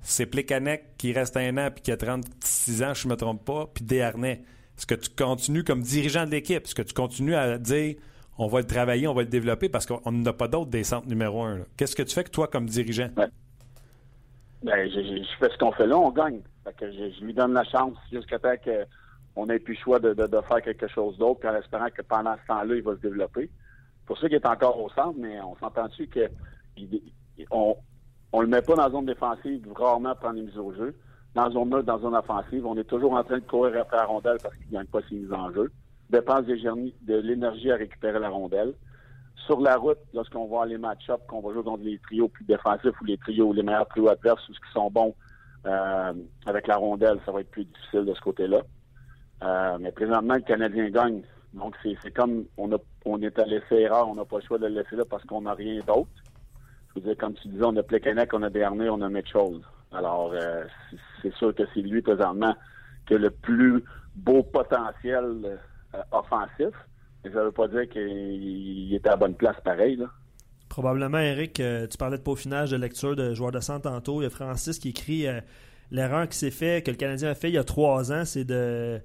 c'est Plekanec qui reste un an puis qui a 36 ans, je ne me trompe pas, puis Desharnais. Est-ce que tu continues comme dirigeant de l'équipe? Est-ce que tu continues à dire on va le travailler, on va le développer parce qu'on n'a pas d'autres des centres numéro un? Qu'est-ce que tu fais que toi comme dirigeant? Ben, je, fais ce qu'on fait là, on gagne. que je, lui donne la chance jusqu'à temps qu'on ait plus le choix de faire quelque chose d'autre, en espérant que pendant ce temps-là, il va se développer pour ça qu'il est encore au centre, mais on s'entend-tu que on, on le met pas dans la zone défensive rarement prendre les mises au jeu. Dans la zone neutre, dans la zone offensive, on est toujours en train de courir après la rondelle parce qu'il ne gagne pas ses mises en jeu. Dépense de l'énergie à récupérer la rondelle. Sur la route, lorsqu'on va les match-up, qu'on va jouer contre les trios plus défensifs ou les trios, les meilleurs trios adverses ou ceux qui sont bons euh, avec la rondelle, ça va être plus difficile de ce côté-là. Euh, mais présentement, le Canadien gagne donc, c'est comme on, a, on est à laisser erreur, on n'a pas le choix de le laisser là parce qu'on n'a rien d'autre. Je veux dire, comme tu disais, on a Plekanec, on a Bernier, on a Mitchell. Alors, euh, c'est sûr que c'est lui, présentement, qui a le plus beau potentiel euh, offensif. Mais ça ne veut pas dire qu'il était à la bonne place pareil. Là. Probablement, Eric, euh, tu parlais de peaufinage de lecture de joueurs de centre tantôt. Il y a Francis qui écrit l'erreur qui s'est fait, que le Canadien a fait il y a trois ans, c'est de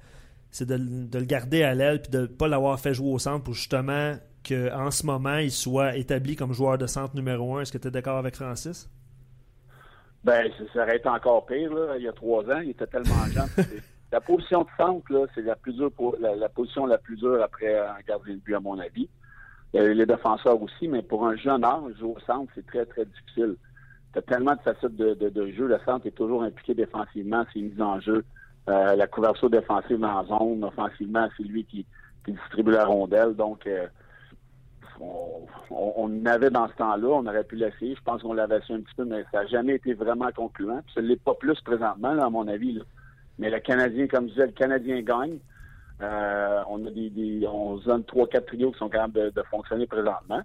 c'est de, de, le garder à l'aile puis de ne pas l'avoir fait jouer au centre pour justement qu'en ce moment, il soit établi comme joueur de centre numéro un. Est-ce que tu es d'accord avec Francis? Ben, ça aurait été encore pire, là, il y a trois ans. Il était tellement jeune. [laughs] la position de centre, c'est la plus dure pour, la, la, position la plus dure après un gardien de but, à mon avis. les défenseurs aussi, mais pour un jeune âge, jouer au centre, c'est très, très difficile. Tu as tellement de facettes de, de, de, jeu. Le centre est toujours impliqué défensivement, c'est mise en jeu. Euh, la couverture défensive la zone, offensivement, c'est lui qui, distribue la rondelle. Donc, euh, on, avait dans ce temps-là, on aurait pu l'essayer. Je pense qu'on l'avait su un petit peu, mais ça n'a jamais été vraiment concluant. Puis, ça ne l'est pas plus présentement, là, à mon avis. Mais le Canadien, comme je disais, le Canadien gagne. Euh, on a des, des on zone 3-4 trios qui sont capables de, fonctionner présentement.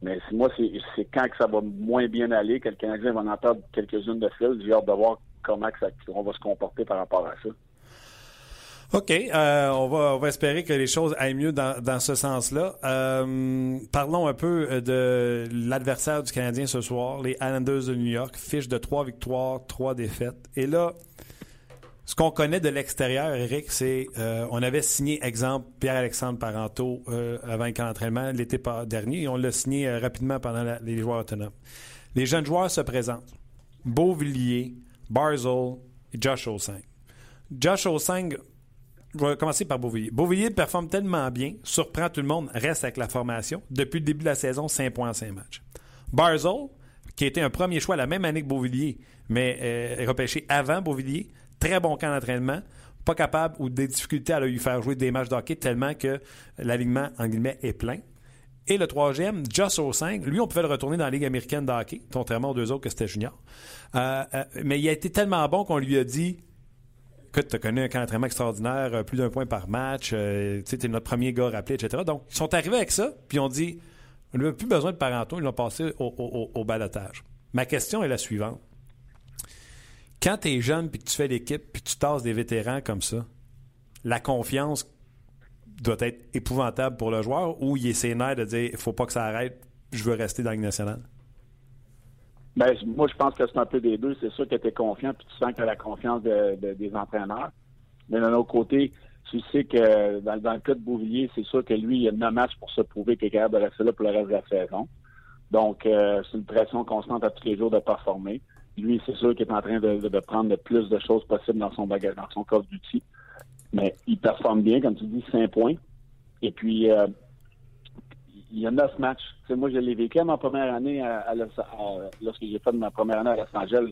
Mais moi, c'est quand que ça va moins bien aller, que le Canadien va en entendre quelques-unes de fil. J'ai hâte de voir comment on va se comporter par rapport à ça. OK. Euh, on, va, espérer que les choses aillent mieux dans, ce sens-là. Euh, parlons un peu euh, de l'adversaire du Canadien ce soir, les Islanders de New York. Fiche de trois victoires, trois défaites. Et là, ce qu'on connaît de l'extérieur, Eric, c'est euh, on avait signé, exemple, Pierre-Alexandre Parenteau avant le camp d'entraînement l'été dernier et on l'a signé rapidement pendant les joueurs autonomes. Les jeunes joueurs se présentent. Beauvillier, Barzell et Josh Osang. Josh Osang, je vais commencer par Beauvillier. Beauvillier performe tellement bien, surprend tout le monde, reste avec la formation. Depuis le début de la saison, 5 points en 5 matchs. Barzell, qui été un premier choix la même année que Beauvillier, mais euh, repêché avant Beauvillier, très bon camp d'entraînement, pas capable ou des difficultés à lui faire jouer des matchs de hockey tellement que l'alignement, en guillemets, est plein. Et le troisième, Josh Osang, lui, on pouvait le retourner dans la Ligue américaine de contrairement aux deux autres que c'était junior. Euh, euh, mais il a été tellement bon qu'on lui a dit Écoute, tu connu un camp d'entraînement extraordinaire, euh, plus d'un point par match, euh, tu es notre premier gars rappelé, etc. Donc, ils sont arrivés avec ça, puis on dit on n'a plus besoin de parentaux, ils l'ont passé au, au, au, balotage. Ma question est la suivante. Quand tu es jeune, puis que tu fais l'équipe, puis tu tasses des vétérans comme ça, la confiance doit être épouvantable pour le joueur ou il est sénère de dire il faut pas que ça arrête, je veux rester dans Ligue nationale? Ben, moi, je pense que c'est un peu des deux. C'est sûr que tu es confiant puis tu sens que tu as la confiance de, de, des entraîneurs. Mais d'un autre côté, tu sais que dans, le cas de Bouvillier, c'est sûr que lui, il a 9 matchs pour se prouver qu'il est capable de rester là pour le reste de la saison. Donc, euh, c'est une pression constante à tous les jours de performer. Lui, c'est sûr qu'il est en train de, prendre le plus de choses possibles dans son bagage, dans son coffre d'outils. Mais il performe bien, comme tu dis, 5 points. Et puis, euh, il y a neuf matchs. T'sais, moi, je l'ai vécu à ma première année à, lorsque j'ai fait ma première année à Los Angeles.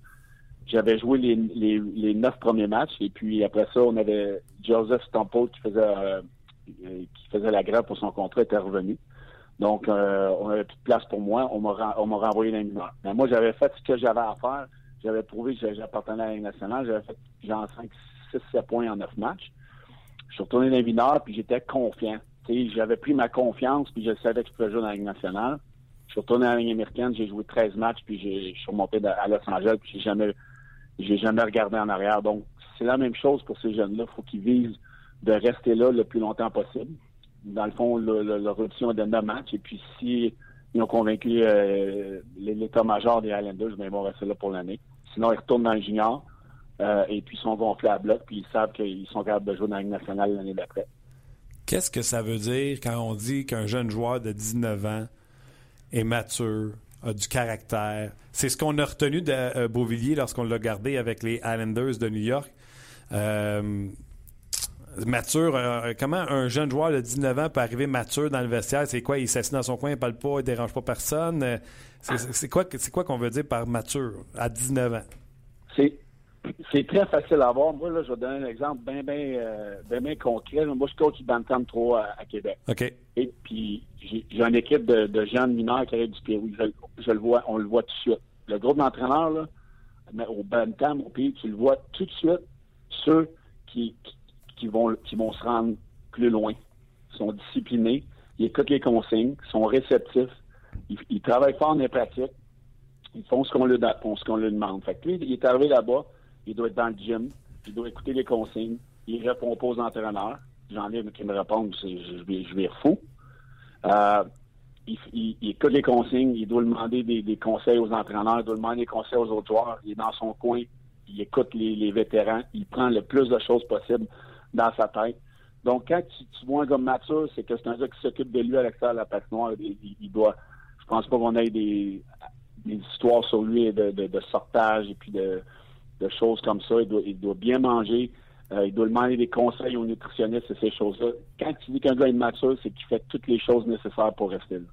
J'avais joué les, les, les, neuf premiers matchs et puis après ça, on avait Joseph Stampo qui faisait euh, qui faisait la grève pour son contrat était revenu. Donc, euh, on avait plus de place pour moi. On m'a renvoyé dans mineurs. Mais moi, j'avais fait ce que j'avais à faire. J'avais prouvé que j'appartenais à la Ligue nationale. J'avais fait genre 5, 6, 7 points en neuf matchs. Je suis retourné dans les mineurs puis j'étais confiant j'avais pris ma confiance, puis je savais que je pouvais jouer dans la Ligue nationale. Je suis retourné à la Ligue américaine, j'ai joué 13 matchs, puis je suis remonté à Los Angeles, puis j'ai jamais, j'ai jamais regardé en arrière. Donc, c'est la même chose pour ces jeunes-là. Il faut qu'ils visent de rester là le plus longtemps possible. Dans le fond, le, le, leur option est de 9 matchs, et puis si ils ont convaincu euh, l'état-major des Highlanders, ben, ils vont rester là pour l'année. Sinon, ils retournent dans le junior, euh, et puis ils sont gonflés à bloc, puis ils savent qu'ils sont capables de jouer dans la Ligue nationale l'année d'après. Qu'est-ce que ça veut dire quand on dit qu'un jeune joueur de 19 ans est mature, a du caractère? C'est ce qu'on a retenu de euh, Beauvillier lorsqu'on l'a gardé avec les Islanders de New York. Euh, mature, euh, comment un jeune joueur de 19 ans peut arriver mature dans le vestiaire? C'est quoi? Il s'assied dans son coin, il parle pas, il dérange pas personne? C'est quoi, quoi qu'on veut dire par mature à 19 ans? C'est c'est très facile à voir. Moi, là, je vais donner un exemple bien, bien, euh, bien, bien concret. Moi, je coach Bantam 3 à, à, Québec. OK. Et puis, j'ai une équipe de, de jeunes mineurs qui arrivent du Pérou. Je, je, le vois, on le voit tout de suite. Le groupe d'entraîneurs, là, au Bantam, au pays, tu le vois tout de suite, ceux qui, qui, qui, vont, qui vont se rendre plus loin. Ils sont disciplinés, ils écoutent les consignes, ils sont réceptifs, ils, ils travaillent fort dans les pratiques, ils font ce qu'on leur, ce qu'on leur demande. Fait que lui, il est arrivé là-bas, il doit être dans le gym, il doit écouter les consignes, il répond pas aux entraîneurs. J'en ai qui me répondent, je, je, je fou. Euh, il, écoute les consignes, il doit demander des, conseils aux entraîneurs, il doit demander des conseils aux autres joueurs. Il est dans son coin, il écoute les, vétérans, il prend le plus de choses possibles dans sa tête. Donc, quand tu, vois un gars mature, c'est que c'est un gars qui s'occupe de lui à l'extérieur de la patinoire. Il, il, doit, je pense pas qu'on ait des, histoires sur lui de, de sortage et puis de, de choses comme ça. Il doit, il doit bien manger. Euh, il doit demander des conseils aux nutritionnistes et ces choses-là. Quand tu dis qu'un gars est mature, c'est qu'il fait toutes les choses nécessaires pour rester là.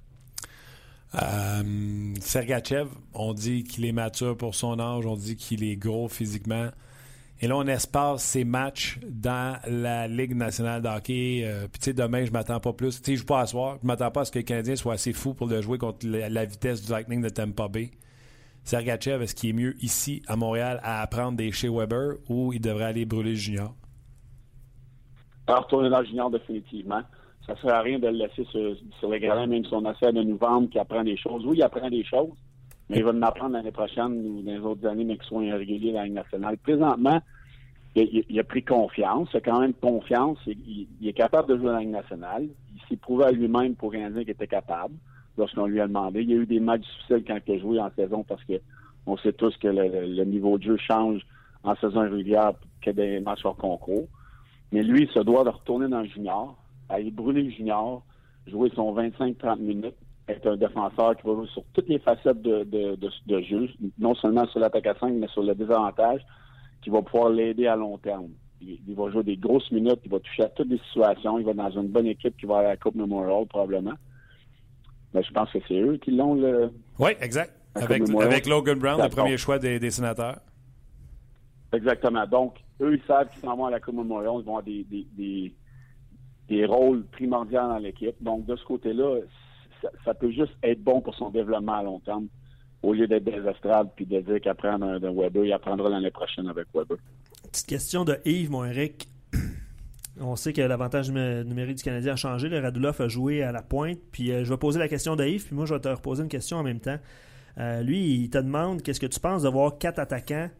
Euh, Sergachev, on dit qu'il est mature pour son âge, on dit qu'il est gros physiquement. Et là, on espace ses matchs dans la Ligue nationale de hockey. Euh, Puis, tu sais, demain, je m'attends pas plus. Tu sais, je joue pas à soir. Je m'attends pas à ce que le Canadien soit assez fou pour le jouer contre la, la vitesse du Lightning de Tampa Bay. Sergachev, est-ce qu'il est mieux ici, à Montréal, à apprendre des chez Weber ou il devrait aller brûler le junior? Alors, retourner dans junior, définitivement. Ça ne sert à rien de le laisser sur, sur les même si on essaie de nous vendre qu'il apprend des choses. Oui, il apprend des choses, mais il va en apprendre l'année prochaine ou dans les autres années, mais qu'il soit régulier dans la Ligue nationale. Présentement, il, a pris confiance, il a quand même confiance, il, est capable de jouer dans la Ligue nationale. Il s'est prouvé à lui-même pour rien dire qu'il était capable lorsqu'on lui a demandé. Il y a eu des matchs difficiles quand il a joué en saison parce que on sait tous que le, niveau de jeu change en saison régulière que des matchs hors concours. Mais lui, il se doit de retourner dans le junior, aller brûler le junior, jouer son 25-30 minutes, être un défenseur qui va jouer sur toutes les facettes de, de, de jeu, non seulement sur l'attaque à 5, mais sur le désavantage qui va pouvoir l'aider à long terme. Il, va jouer des grosses minutes, il va toucher à toutes les situations, il va dans une bonne équipe qui va à la Coupe Memorial probablement. Mais je pense que c'est eux qui l'ont le. Oui, exact. Avec, avec, Logan Brown, le premier choix des, sénateurs. Exactement. Donc, eux, ils savent qu'ils s'en vont à la Coupe Memorial, ils vont avoir des, des, des, rôles primordiaux dans l'équipe. Donc, de ce côté-là, ça, ça, peut juste être bon pour son développement à long terme au lieu d'être des estrades puis de dire qu'apprend d'un Weber, il apprendra l'année prochaine avec Weber. Petite question de Yves, mon Eric. On sait que l'avantage numérique du Canadien a changé. Le Radulov a joué à la pointe. Puis euh, je vais poser la question Yves, puis moi je vais te reposer une question en même temps. Euh, lui, il te demande qu'est-ce que tu penses de voir quatre attaquants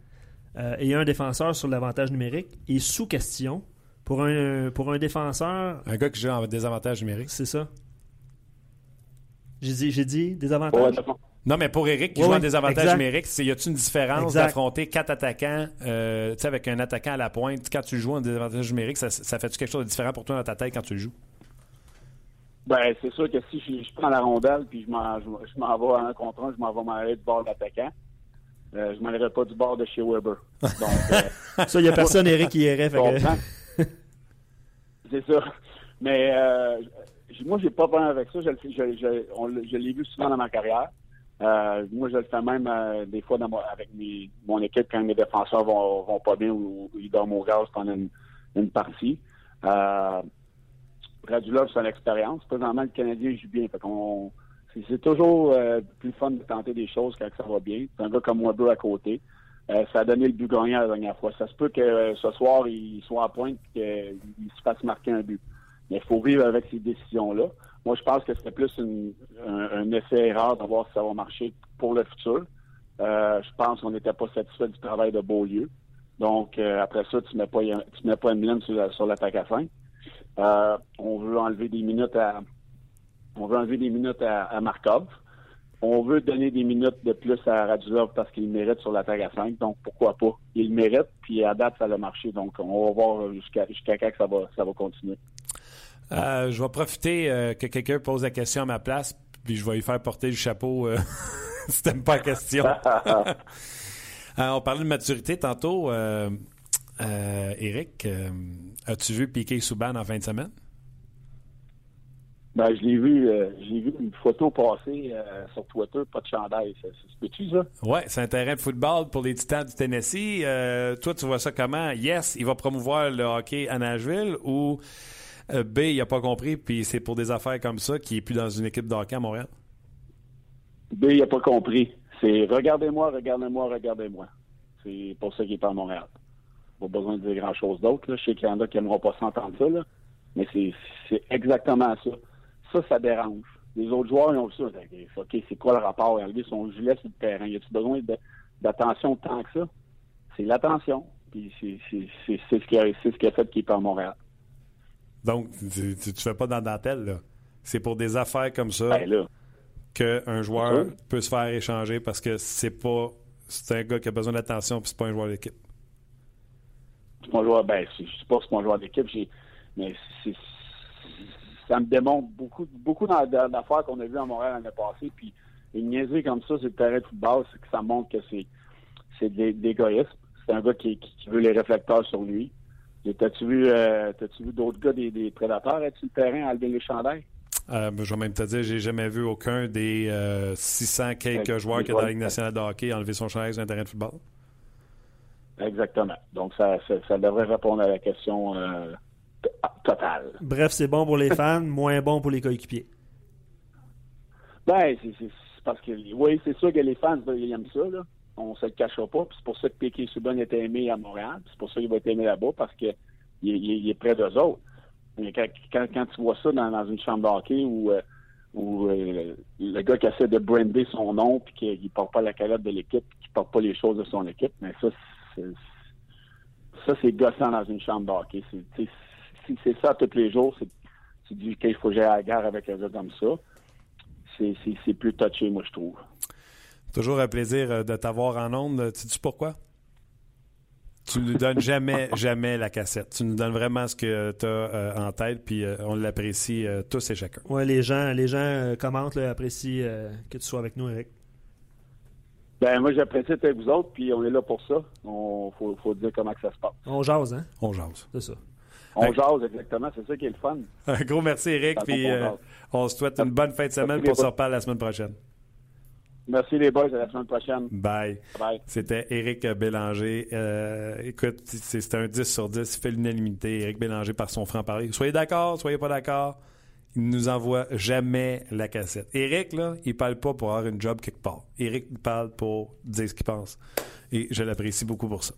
euh, et un défenseur sur l'avantage numérique et sous question pour un, pour un défenseur. Un gars qui joue en désavantage numérique. C'est ça. J'ai dit, j'ai dit désavantage. Non, mais pour Eric qui joue en désavantage numérique, y a-t-il une différence d'affronter quatre attaquants euh, avec un attaquant à la pointe? Quand tu joues en désavantage numérique, ça, ça fait-tu quelque chose de différent pour toi dans ta tête quand tu le joues? Ben, c'est sûr que si je, prends la rondelle puis je m'en, je, m'en vais à un contre un, je m'en vais m'arrêter du bord de l'attaquant. Euh, je m'en irai pas du bord de chez Weber. [laughs] Donc, euh, ça, il n'y a personne, Eric, qui irait. Fait [laughs] c'est ça. Mais euh, moi, j'ai pas peur avec ça. Je, je, je, je l'ai vu souvent dans ma carrière. Euh, moi, je le fais même euh, des fois avec mon équipe quand mes défenseurs vont, vont pas bien ou, ils dorment au gaz pendant une, partie. Euh, Radulov, c'est une expérience. Présentement, le Canadien joue bien. C'est, toujours euh, plus fun de tenter des choses quand ça va bien. C'est un gars comme Weber à côté. ça a donné le but gagnant la dernière fois. Ça se peut que ce soir, il soit à pointe et qu'il se fasse marquer un but. Mais il faut vivre avec ces décisions-là. Moi, je pense que c'était plus un, essai-erreur de voir si ça va marcher pour le futur. Euh, je pense qu'on n'était pas satisfait du travail de Beaulieu. Donc, euh, après ça, tu ne mets, pas, mets une ligne sur, l'attaque à fin. Euh, on veut enlever des minutes à on veut enlever des minutes à, Markov. On veut donner des minutes de plus à Radulov parce qu'il mérite sur l'attaque à 5. Donc, pourquoi pas? Il mérite, puis à date, ça a marché. Donc, on va voir jusqu'à jusqu'à quand ça va, ça va continuer. Euh, je vais profiter euh, que quelqu'un pose la question à ma place, puis je vais lui faire porter le chapeau euh, [laughs] si t'aimes pas la question. [laughs] on parlait de maturité tantôt. Eric, as-tu vu Piqué Souban en fin de semaine? Ben, je l'ai vu, j'ai vu une photo passer sur Twitter, pas de chandail. Ça, tu ça? Oui, c'est un terrain de football pour les Titans du Tennessee. toi, tu vois ça comment? Yes, il va promouvoir le hockey à Nashville ou euh, B, il n'a pas compris, puis c'est pour des affaires comme ça qu'il n'est plus dans une équipe de hockey à Montréal? B, il n'a pas compris. C'est regardez-moi, regardez-moi, regardez-moi. C'est pour ça qu'il est pas à Montréal. Pas besoin de dire grand-chose d'autre. Je sais qu'il y en a qui n'aimeront pas s'entendre ça, mais c'est exactement ça. Ça, ça dérange. Les autres joueurs, ils ont vu ça. OK, c'est quoi le rapport? Enlever son gilet sur le terrain. Y a-t-il besoin d'attention tant que ça? C'est l'attention. Puis c'est ce, qui a, ce qui fait qu'il est pas à Montréal. Donc, tu ne fais pas dans la dentelle, là. C'est pour des affaires comme ça ben qu'un joueur peut se faire échanger parce que c'est pas. C'est un gars qui a besoin d'attention puis c'est pas un joueur d'équipe. C'est un joueur, ben, je sais pas si c'est un joueur d'équipe, mais ça me démontre beaucoup, beaucoup d'affaires qu'on a vues à Montréal l'année passée. Puis une niaiserie comme ça, c'est le terrain de football, c'est que ça montre que c'est, c'est de l'égoïsme. C'est un gars qui, qui, veut les réflecteurs sur lui. T'as-tu vu, euh, vu d'autres gars des, des prédateurs être-tu le terrain à enlever les chandails? Euh, je vais même te dire, j'ai jamais vu aucun des 600 euh, quelques joueurs qui est dans la Ligue nationale de hockey enlever son chandail sur un terrain de football. Exactement. Donc, ça, ça, devrait répondre à la question totale. Bref, c'est bon pour les fans, [laughs] moins bon pour les coéquipiers. Ben, c'est parce que, oui, c'est sûr que les fans, ils aiment ça, là on se le cachera pas. C'est pour ça que Piquet Subban est aimé à Montréal. C'est pour ça qu'il va être aimé là-bas parce qu'il il, est près d'eux autres. quand, quand, tu vois ça dans, une chambre de hockey où, euh, où euh, le gars qui essaie de brander son nom puis qu'il ne porte pas la calotte de l'équipe, qu'il ne porte pas les choses de son équipe, mais ça, ça, c'est gossant dans une chambre d'hockey. Si c'est ça tous les jours, tu dis qu'il faut gérer la guerre avec un gars comme ça. C'est plus touché, moi, je trouve. Toujours un plaisir euh, de t'avoir en ondes. Tu sais pourquoi? Tu ne nous donnes [laughs] jamais, jamais la cassette. Tu nous donnes vraiment ce que tu as euh, en tête, puis euh, on l'apprécie tous et chacun. Oui, les gens, les gens commentent, apprécient que tu sois avec nous, Eric. Ben, moi, j'apprécie être avec vous autres, puis on est là pour ça. Il faut, faut, dire comment que ça se passe. On jase, hein? On jase. C'est ça. On jase, exactement. C'est ça qui est le fun. Un gros merci, Eric, puis on se souhaite une bonne fin de semaine pour se reparler la semaine prochaine. Merci les boys, à la semaine prochaine. Bye. Bye. C'était Éric Bélanger. Euh, écoute, c'est un 10 sur 10, il fait l'unanimité. Éric Bélanger par son franc-parler. Soyez d'accord, soyez pas d'accord. Il ne nous envoie jamais la cassette. Éric, là, il parle pas pour avoir une job quelque part. Éric parle pour dire ce qu'il pense. Et je l'apprécie beaucoup pour ça.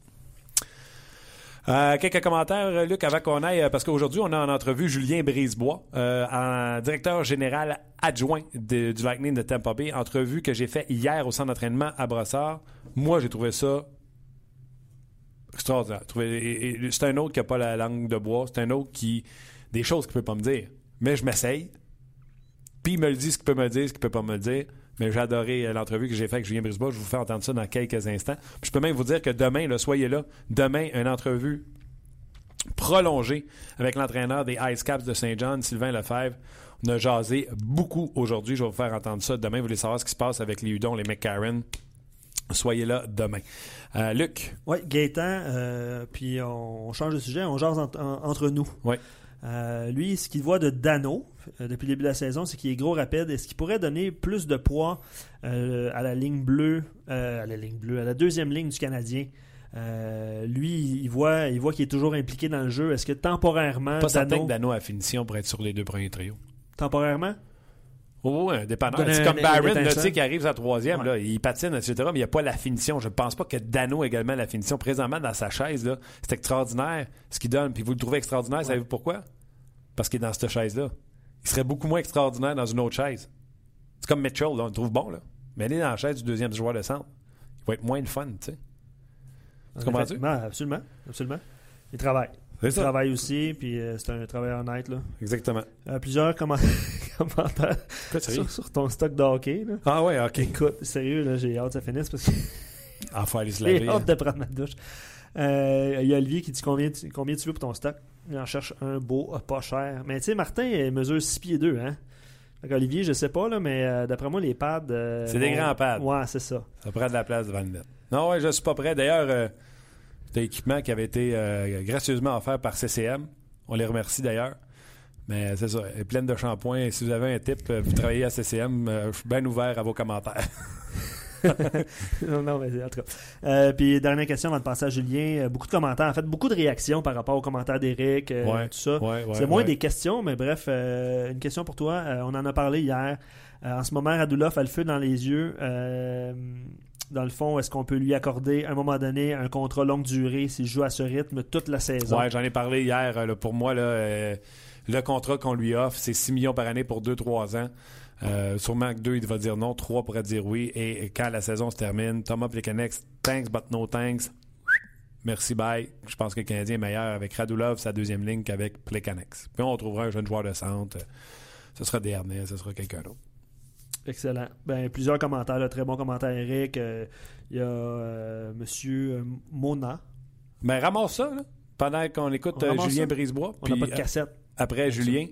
Euh, quelques commentaires, Luc, avant qu'on aille, parce qu'aujourd'hui, on a en entrevue Julien Brisebois, euh, directeur général adjoint du Lightning de Tampa Bay. Entrevue que j'ai fait hier au centre d'entraînement à Brossard. Moi, j'ai trouvé ça extraordinaire. C'est un autre qui n'a pas la langue de bois. C'est un autre qui. des choses qu'il ne peut pas me dire. Mais je m'essaye. Puis il me le dit ce qu'il peut me dire, ce qu'il peut pas me dire. Mais j'ai adoré euh, l'entrevue que j'ai faite avec Julien Brisebois. Je vous fais entendre ça dans quelques instants. je peux même vous dire que demain, là, soyez là. Demain, une entrevue prolongée avec l'entraîneur des Ice Caps de Saint John, Sylvain Lefebvre. On a jasé beaucoup aujourd'hui. Je vais vous faire entendre ça. Demain, vous voulez savoir ce qui se passe avec les Udon, les McCarron? Soyez là demain. Euh, Luc? Oui, Gaétan, euh, puis on, change de sujet, on jase entre nous. Oui. Euh, lui, ce qu'il voit de Dano depuis le début de la saison, c'est qu'il est gros rapide. Est-ce qu'il pourrait donner plus de poids euh, à la ligne bleue, à la ligne bleue, à la deuxième ligne du Canadien? lui, il voit, il voit qu'il est toujours impliqué dans le jeu. Est-ce que temporairement. Pas certain que Dano a finition pour être sur les deux premiers trios. Temporairement? Oh, oui, dépendant. C'est comme Barron, qui arrive à troisième, là, il patine, etc., mais il n'y a pas la finition. Je ne pense pas que Dano ait également la finition. Présentement, dans sa chaise, c'est extraordinaire ce qu'il donne. Puis vous le trouvez extraordinaire, savez-vous pourquoi? Parce qu'il est dans cette chaise-là. Il serait beaucoup moins extraordinaire dans une autre chaise. C'est comme Mitchell, là, on le trouve bon, là. Mais est dans la chaise du deuxième joueur de centre. Il va être moins le fun, tu sais. Tu comprends-tu? Absolument, absolument. Il travaille. Il travaille aussi, puis euh, c'est un travail honnête. Là. Exactement. Euh, plusieurs [laughs] commentaires sur, sur, ton stock de hockey. Là. Ah ouais, ok. Écoute, sérieux, là, j'ai hâte que ça finisse parce que. Enfin, aller se [laughs] laver. J'ai hâte de prendre ma douche. Euh, il y a Olivier qui dit combien tu, combien tu veux pour ton stock? Il en cherche un beau, pas cher. Mais tu sais, Martin il mesure 6 pieds 2, hein? Olivier, je sais pas, là, mais d'après moi, les pads. c'est des grands pads. Ouais, c'est ça. Ça prend de la place devant le net. Non, ouais, je suis pas prêt. D'ailleurs, c'est un équipement qui avait été euh, gracieusement offert par CCM. On les remercie d'ailleurs. Mais c'est ça, elle est pleine de shampoing. Si vous avez un type, euh, vous travaillez à CCM, euh, je suis bien ouvert à vos commentaires. [laughs] non, non, mais en tout cas. puis, dernière question avant de passer à Julien. beaucoup de commentaires, en fait, beaucoup de réactions par rapport aux commentaires d'Éric, tout ça. c'est moins des questions, mais bref, une question pour toi. on en a parlé hier. en ce moment, Radulov a le feu dans les yeux dans le fond, est-ce qu'on peut lui accorder à un moment donné un contrat longue durée s'il joue à ce rythme toute la saison? Oui, j'en ai parlé hier. Euh, pour moi, euh, le contrat qu'on lui offre, c'est 6 millions par année pour 2-3 ans. Euh, sûrement que 2, il va dire non. 3 pourrait dire oui. Et, quand la saison se termine, Thomas Plekanex, thanks but no thanks. Merci, bye. Je pense que le Canadien est meilleur avec Radulov, sa deuxième ligne, qu'avec Plekanex. Puis on trouvera un jeune joueur de centre. Ce sera dernier, ce sera quelqu'un d'autre. Excellent. Ben, plusieurs commentaires, très bon commentaire, Eric. Euh, il y a euh, Monsieur euh, Mona. Ben, ramasse ça, là, pendant qu'on écoute Julien Brisebois. On n'a pas de cassette. Après Julien.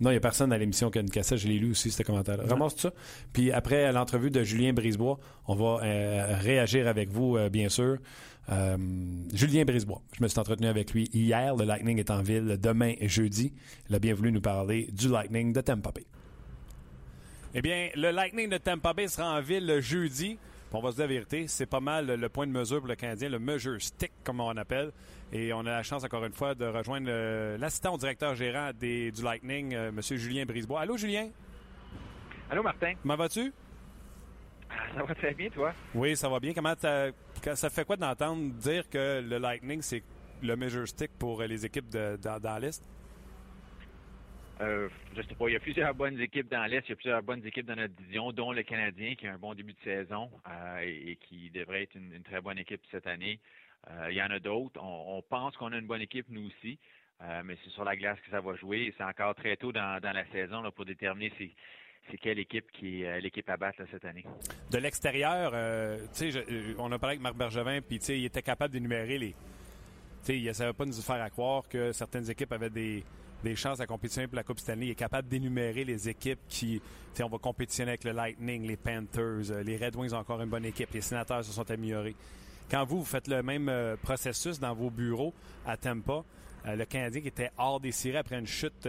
Non, il n'y a personne à l'émission qui a une cassette. Je l'ai lu aussi, ce commentaire-là. Ramasse ça. Puis après l'entrevue de Julien Brisebois, on va réagir avec vous, bien sûr. Julien Brisebois, je me suis entretenu avec lui hier. Le Lightning est en ville demain et jeudi. Il a bien voulu nous parler du Lightning de Tampa Bay. Eh bien, le Lightning de Tampa Bay sera en ville le jeudi. On va se dire la vérité, c'est pas mal le point de mesure pour le Canadien, le measure stick, comme on appelle. Et on a la chance, encore une fois, de rejoindre l'assistant au directeur gérant du Lightning, euh, M. Julien Brisebois. Allô, Julien? Allô, Martin? Comment vas-tu? Ah, ça va très bien, toi? Oui, ça va bien. Comment ça fait quoi d'entendre dire que le Lightning, c'est le measure stick pour les équipes dans, dans l'Est? Euh, je sais pas, il y a plusieurs bonnes équipes dans l'Est, il y a plusieurs bonnes équipes dans notre division, dont le Canadien qui a un bon début de saison euh, et, qui devrait être une, très bonne équipe cette année. Euh, il y en a d'autres. On, pense qu'on a une bonne équipe, nous aussi, mais c'est sur la glace que ça va jouer. C'est encore très tôt dans, la saison là, pour déterminer c'est quelle équipe qui est l'équipe à battre cette année. De l'extérieur, on a parlé avec Marc Bergevin, puis il était capable d'énumérer les. il ne savait pas nous faire à croire que certaines équipes avaient des, des chances à compétitionner pour la Coupe Stanley. Il est capable d'énumérer les équipes qui, on va compétitionner avec le Lightning, les Panthers, euh, les Red Wings ont encore une bonne équipe, les Sénateurs se sont améliorés. Quand vous, vous faites le même euh, processus dans vos bureaux à Tampa, euh, le Canadien qui était hors des séries après une chute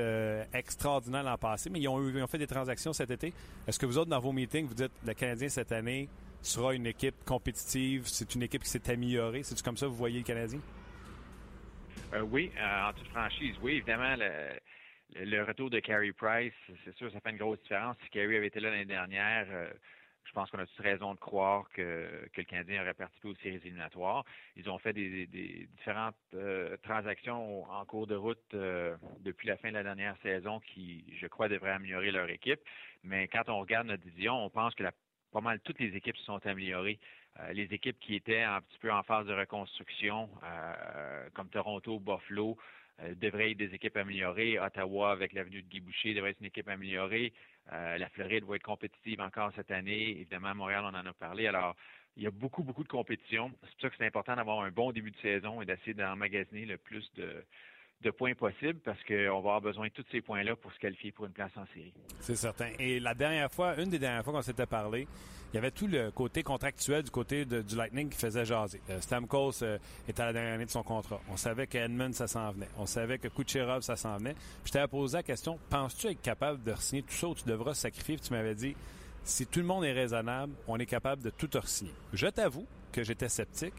extraordinaire l'an passé, mais ils ont, fait des transactions cet été. Est-ce que vous autres, dans vos meetings, vous dites le Canadien cette année sera une équipe compétitive, c'est une équipe qui s'est améliorée? C'est-tu comme ça que vous voyez le Canadien? Euh, oui, euh, en toute franchise, oui, évidemment, le, retour de Carey Price, c'est sûr, ça fait une grosse différence. Si Carey avait été là l'année dernière, euh, je pense qu'on a toute raison de croire que, le Canadien aurait participé aux séries éliminatoires. Ils ont fait des, différentes transactions en cours de route depuis la fin de la dernière saison qui, je crois, devraient améliorer leur équipe. Mais quand on regarde notre division, on pense que pas mal toutes les équipes se sont améliorées. Euh, les équipes qui étaient un petit peu en phase de reconstruction, euh, comme Toronto, Buffalo, euh, devraient être des équipes améliorées. Ottawa, avec l'avenue de Guy Boucher, devrait être une équipe améliorée. la Floride va être compétitive encore cette année. Évidemment, Montréal, on en a parlé. Alors, il y a beaucoup, beaucoup de compétition. C'est pour ça que c'est important d'avoir un bon début de saison et d'essayer d'emmagasiner le plus de, de points possibles parce qu'on va avoir besoin de tous ces points-là pour se qualifier pour une place en série. C'est certain. Et la dernière fois, une des dernières fois qu'on s'était parlé, il y avait tout le côté contractuel du côté du Lightning qui faisait jaser. Euh, Stamkos euh, était à la dernière année de son contrat. On savait qu'Edmund, ça s'en venait. On savait que Kucherov, ça s'en venait. je t'avais posé la question, penses-tu être capable de signer tout ça ou tu devras sacrifier? tu m'avais dit, si tout le monde est raisonnable, on est capable de tout signer. Je t'avoue que j'étais sceptique,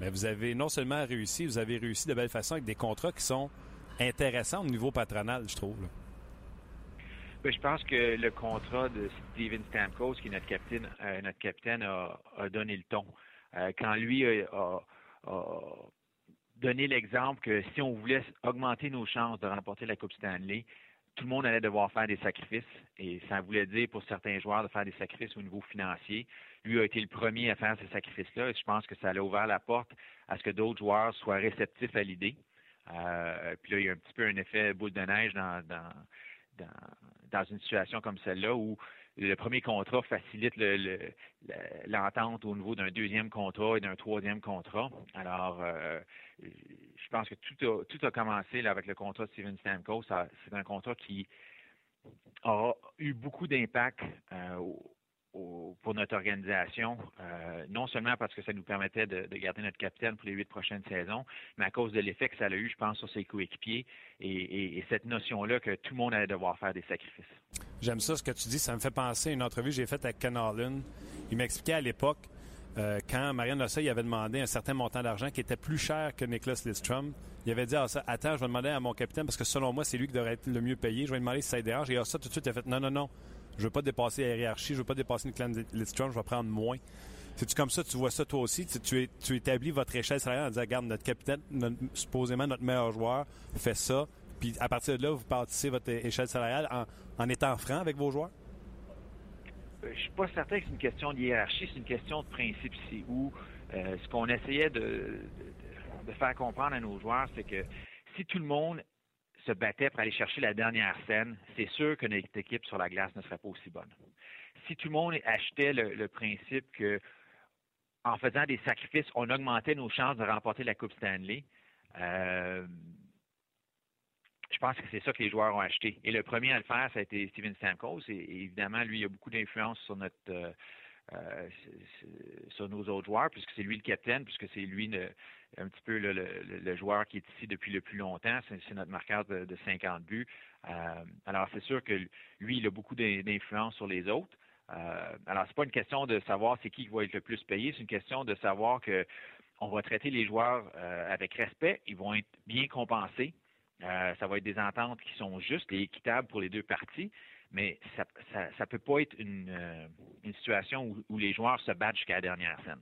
mais vous avez non seulement réussi, vous avez réussi de belle façon avec des contrats qui sont intéressants au niveau patronal, je trouve. Ben, je pense que le contrat de Steven Stamkos, qui est notre capitaine, euh, notre capitaine a, donné le ton. Euh, quand lui a, donné l'exemple que si on voulait augmenter nos chances de remporter la Coupe Stanley, tout le monde allait devoir faire des sacrifices et ça voulait dire pour certains joueurs de faire des sacrifices au niveau financier. Lui a été le premier à faire ces sacrifices-là et je pense que ça a ouvert la porte à ce que d'autres joueurs soient réceptifs à l'idée. Euh, puis là, il y a un petit peu un effet boule de neige dans, dans, dans, une situation comme celle-là où le premier contrat facilite l'entente au niveau d'un deuxième contrat et d'un troisième contrat. Alors, euh, je pense que tout a, tout a commencé avec le contrat de Steven Stamkos. C'est un contrat qui a eu beaucoup d'impact euh, pour notre organisation, euh, non seulement parce que ça nous permettait de, garder notre capitaine pour les huit prochaines saisons, mais à cause de l'effet que ça a eu, je pense, sur ses coéquipiers et, et, cette notion-là que tout le monde allait devoir faire des sacrifices. J'aime ça, ce que tu dis. Ça me fait penser à une entrevue que j'ai faite avec Ken Harlan. Il m'expliquait à l'époque, euh, quand Marianne Lossay avait demandé un certain montant d'argent qui était plus cher que Nicholas Lidstrom, il avait dit ah, ça, Attends, je vais demander à mon capitaine parce que selon moi, c'est lui qui devrait être le mieux payé. Je vais demander si ça dérange. Et ah, ça, tout de suite, il a fait Non, non, non. Je veux pas dépasser la hiérarchie. Je veux pas dépasser Nicholas Lidstrom. Je vais prendre moins. C'est-tu comme ça, tu vois ça toi aussi? Tu, établis votre échelle salariale en disant Regarde, notre capitaine, supposément notre meilleur joueur, fait ça. Puis à partir de là, vous partissez votre échelle salariale en, étant franc avec vos joueurs? Euh, je suis pas certain que c'est une question de hiérarchie, c'est une question de principe ici, où euh, ce qu'on essayait de, faire comprendre à nos joueurs, c'est que si tout le monde se battait pour aller chercher la dernière scène, c'est sûr que notre équipe sur la glace ne serait pas aussi bonne. Si tout le monde achetait le, principe que en faisant des sacrifices, on augmentait nos chances de remporter la Coupe Stanley, euh, je pense que c'est ça que les joueurs ont acheté. Et le premier à le faire, ça a été Steven Stamkos. Et, évidemment, lui, il a beaucoup d'influence sur notre euh, euh, sur nos autres joueurs, puisque c'est lui le capitaine, puisque c'est lui un petit peu le, joueur qui est ici depuis le plus longtemps. C'est notre marqueur de, 50 buts. Euh, alors, c'est sûr que lui, il a beaucoup d'influence sur les autres. Euh, alors, c'est pas une question de savoir c'est qui qui va être le plus payé, c'est une question de savoir que on va traiter les joueurs avec respect, ils vont être bien compensés. Euh, ça va être des ententes qui sont justes et équitables pour les deux parties, mais ça ne peut pas être une, euh, situation où, les joueurs se battent jusqu'à la dernière scène.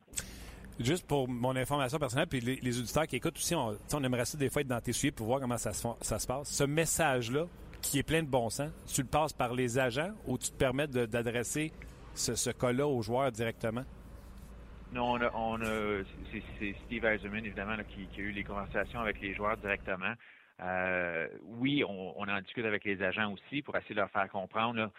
Juste pour mon information personnelle, puis les, auditeurs qui écoutent aussi, on, aimerait ça des fois être dans tes souliers pour voir comment ça se, ça se passe. Ce message-là, qui est plein de bon sens, tu le passes par les agents ou tu te permets d'adresser ce, cas-là aux joueurs directement? Non, on c'est Steve Eiserman, évidemment, qui, a eu les conversations avec les joueurs directement. Euh, oui, on, en discute avec les agents aussi pour essayer de leur faire comprendre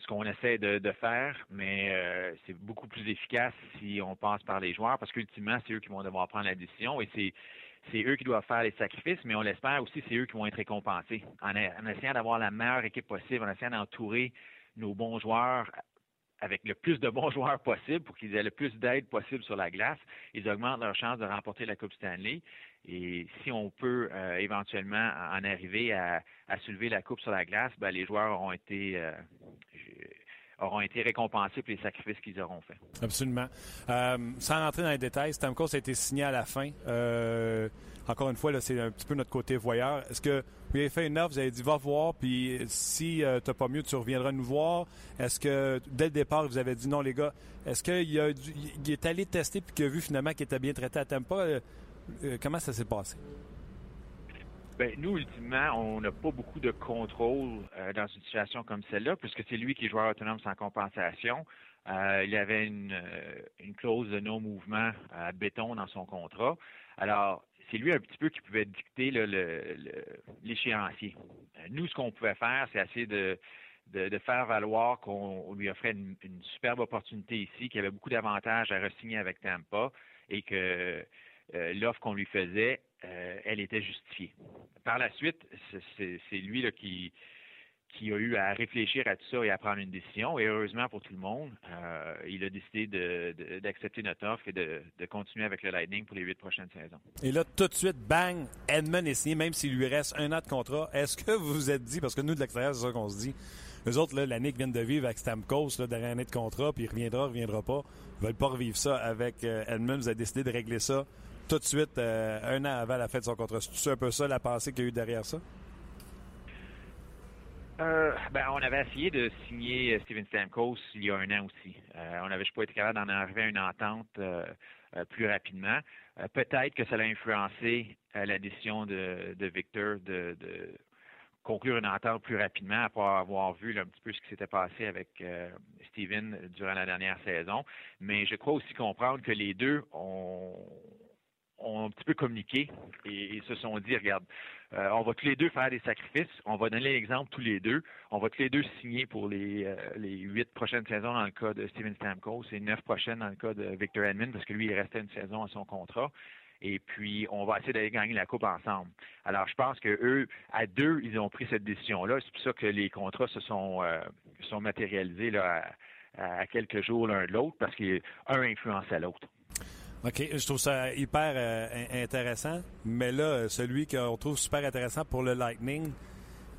ce qu'on essaie de, faire, mais euh, c'est beaucoup plus efficace si on passe par les joueurs parce qu'ultimement, c'est eux qui vont devoir prendre la décision et c'est eux qui doivent faire les sacrifices, mais on l'espère aussi, c'est eux qui vont être récompensés. En, en essayant d'avoir la meilleure équipe possible, en essayant d'entourer nos bons joueurs avec le plus de bons [laughs] joueurs possible pour qu'ils aient le plus d'aide possible sur la glace, ils augmentent leur chance de remporter la Coupe Stanley. Et si on peut euh, éventuellement en arriver à, soulever la coupe sur la glace, ben, les joueurs auront été euh, auront été récompensés pour les sacrifices qu'ils auront faits. Absolument. Euh, sans rentrer dans les détails, Stamkos a été signé à la fin. Encore une fois, c'est un petit peu notre côté voyeur. Est-ce que vous avez fait une offre, vous avez dit va voir, puis si tu n'as pas mieux, tu reviendras nous voir. Est-ce que dès le départ, vous avez dit non, les gars, est-ce qu'il est allé tester puis qu'il a vu finalement qu'il était bien traité à Tampa? Euh, comment ça s'est passé? Ben, nous, ultimement, on n'a pas beaucoup de contrôle euh, dans une situation comme celle-là, puisque c'est lui qui est joueur autonome sans compensation. Euh, il avait une, clause de non-mouvement à béton dans son contrat. Alors, c'est lui un petit peu qui pouvait dicter l'échéancier. nous, ce qu'on pouvait faire, c'est essayer de, faire valoir qu'on lui offrait une, superbe opportunité ici, qu'il y avait beaucoup d'avantages à re-signer avec Tampa et que euh, l'offre qu'on lui faisait, euh, elle était justifiée. Par la suite, c'est lui qui, qui a eu à réfléchir à tout ça et à prendre une décision. Et heureusement pour tout le monde, euh, il a décidé d'accepter notre offre et de, continuer avec le Lightning pour les huit prochaines saisons. Et là, tout de suite, bang, Edmund est signé, même s'il lui reste un an de contrat. Est-ce que vous vous êtes dit, parce que nous, de l'extérieur, c'est ça qu'on se dit, eux autres, l'année qu'ils viennent de vivre avec Stamkos, là, dernière année de contrat, puis il reviendra, reviendra pas, ils veulent pas revivre ça avec Edmund. Vous avez décidé de régler ça tout de suite, euh, un an avant la fin de son contrat. C'est un peu ça la pensée qu'il y a eu derrière ça? Euh, ben, on avait essayé de signer euh, Steven Stamkos il y a un an aussi. on n'avait pas été capable d'en arriver à une entente plus rapidement. Peut-être que ça a influencé la décision de, Victor de, conclure une entente plus rapidement après avoir vu un petit peu ce qui s'était passé avec Steven durant la dernière saison. Mais je crois aussi comprendre que les deux ont, ont un petit peu communiqué et, se sont dit, regarde, euh, on va tous les deux faire des sacrifices, on va donner l'exemple tous les deux, on va tous les deux signer pour les, euh, huit prochaines saisons dans le cas de Steven Stamkos et neuf prochaines dans le cas de Victor Edmond, parce que lui, il restait une saison à son contrat. Et puis, on va essayer d'aller gagner la coupe ensemble. Alors, je pense que eux, à deux, ils ont pris cette décision-là. C'est pour ça que les contrats se sont, euh, matérialisés là, à, à quelques jours l'un de l'autre, parce qu'un influençait l'autre. OK, je trouve ça hyper euh, intéressant. Mais là, celui qu'on trouve super intéressant pour le Lightning,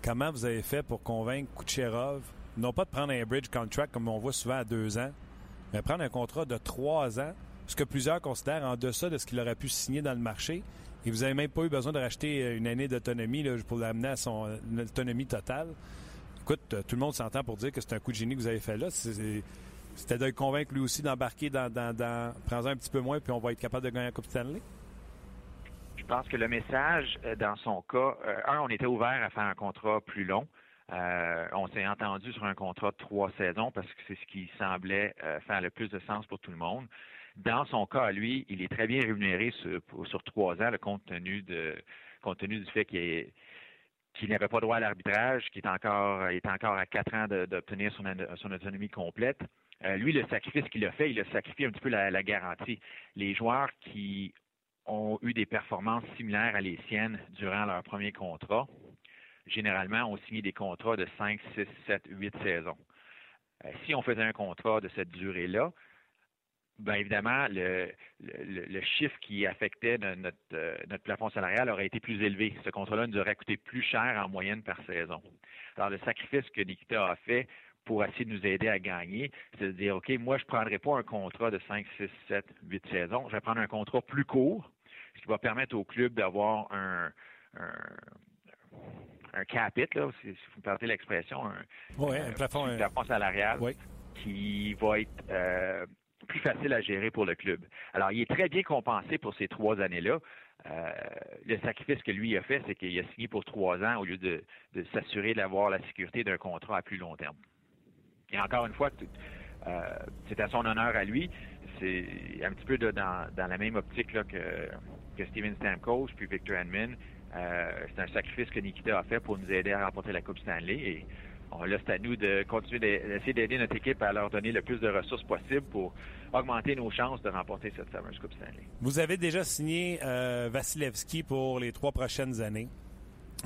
comment vous avez fait pour convaincre Kucherov, non pas de prendre un bridge contract comme on voit souvent à deux ans, mais prendre un contrat de trois ans, ce que plusieurs considèrent en deçà de ce qu'il aurait pu signer dans le marché. Et vous n'avez même pas eu besoin de racheter une année d'autonomie pour l'amener à son autonomie totale. Écoute, tout le monde s'entend pour dire que c'est un coup de génie que vous avez fait là. C'est c'était de convaincre lui aussi d'embarquer dans, dans, dans un petit peu moins, puis on va être capable de gagner la Coupe Stanley? Je pense que le message, euh, dans son cas, euh, un, on était ouvert à faire un contrat plus long. Euh, on s'est entendu sur un contrat de trois saisons parce que c'est ce qui semblait faire le plus de sens pour tout le monde. Dans son cas, lui, il est très bien rémunéré sur, trois ans, compte tenu compte tenu du fait qu'il n'avait pas droit à l'arbitrage, qu'il est encore, est encore à quatre ans d'obtenir son, son, autonomie complète. Euh, lui, le sacrifice qu'il a fait, il a sacrifié un petit peu la, garantie. Les joueurs qui ont eu des performances similaires à les siennes durant leur premier contrat, généralement, ont signé des contrats de 5, 6, 7, 8 saisons. Euh, si on faisait un contrat de cette durée-là, bien évidemment, le, chiffre qui affectait notre, euh, notre, plafond salarial aurait été plus élevé. Ce contrat-là nous aurait coûté plus cher en moyenne par saison. Alors, le sacrifice que Nikita a fait pour essayer de nous aider à gagner, c'est de dire, OK, moi, je ne prendrai pas un contrat de 5, 6, 7, 8 saisons. Je vais prendre un contrat plus court, ce qui va permettre au club d'avoir un, un, un là, si, vous me permettez l'expression, un, plafond, salarial qui va être euh, plus facile à gérer pour le club. Alors, il est très bien compensé pour ces trois années-là. Euh, le sacrifice que lui a fait, c'est qu'il a signé pour trois ans au lieu de, s'assurer d'avoir la sécurité d'un contrat à plus long terme. Et encore une fois, euh, c'est à son honneur à lui. C'est un petit peu dans, la même optique que, Steven Stamkos puis Victor Edmond. Euh, c'est un sacrifice que Nikita a fait pour nous aider à remporter la Coupe Stanley. Et là, c'est à nous de continuer d'essayer d'aider notre équipe à leur donner le plus de ressources possible pour augmenter nos chances de remporter cette fameuse Coupe Stanley. Vous avez déjà signé euh, Vasilevski pour les trois prochaines années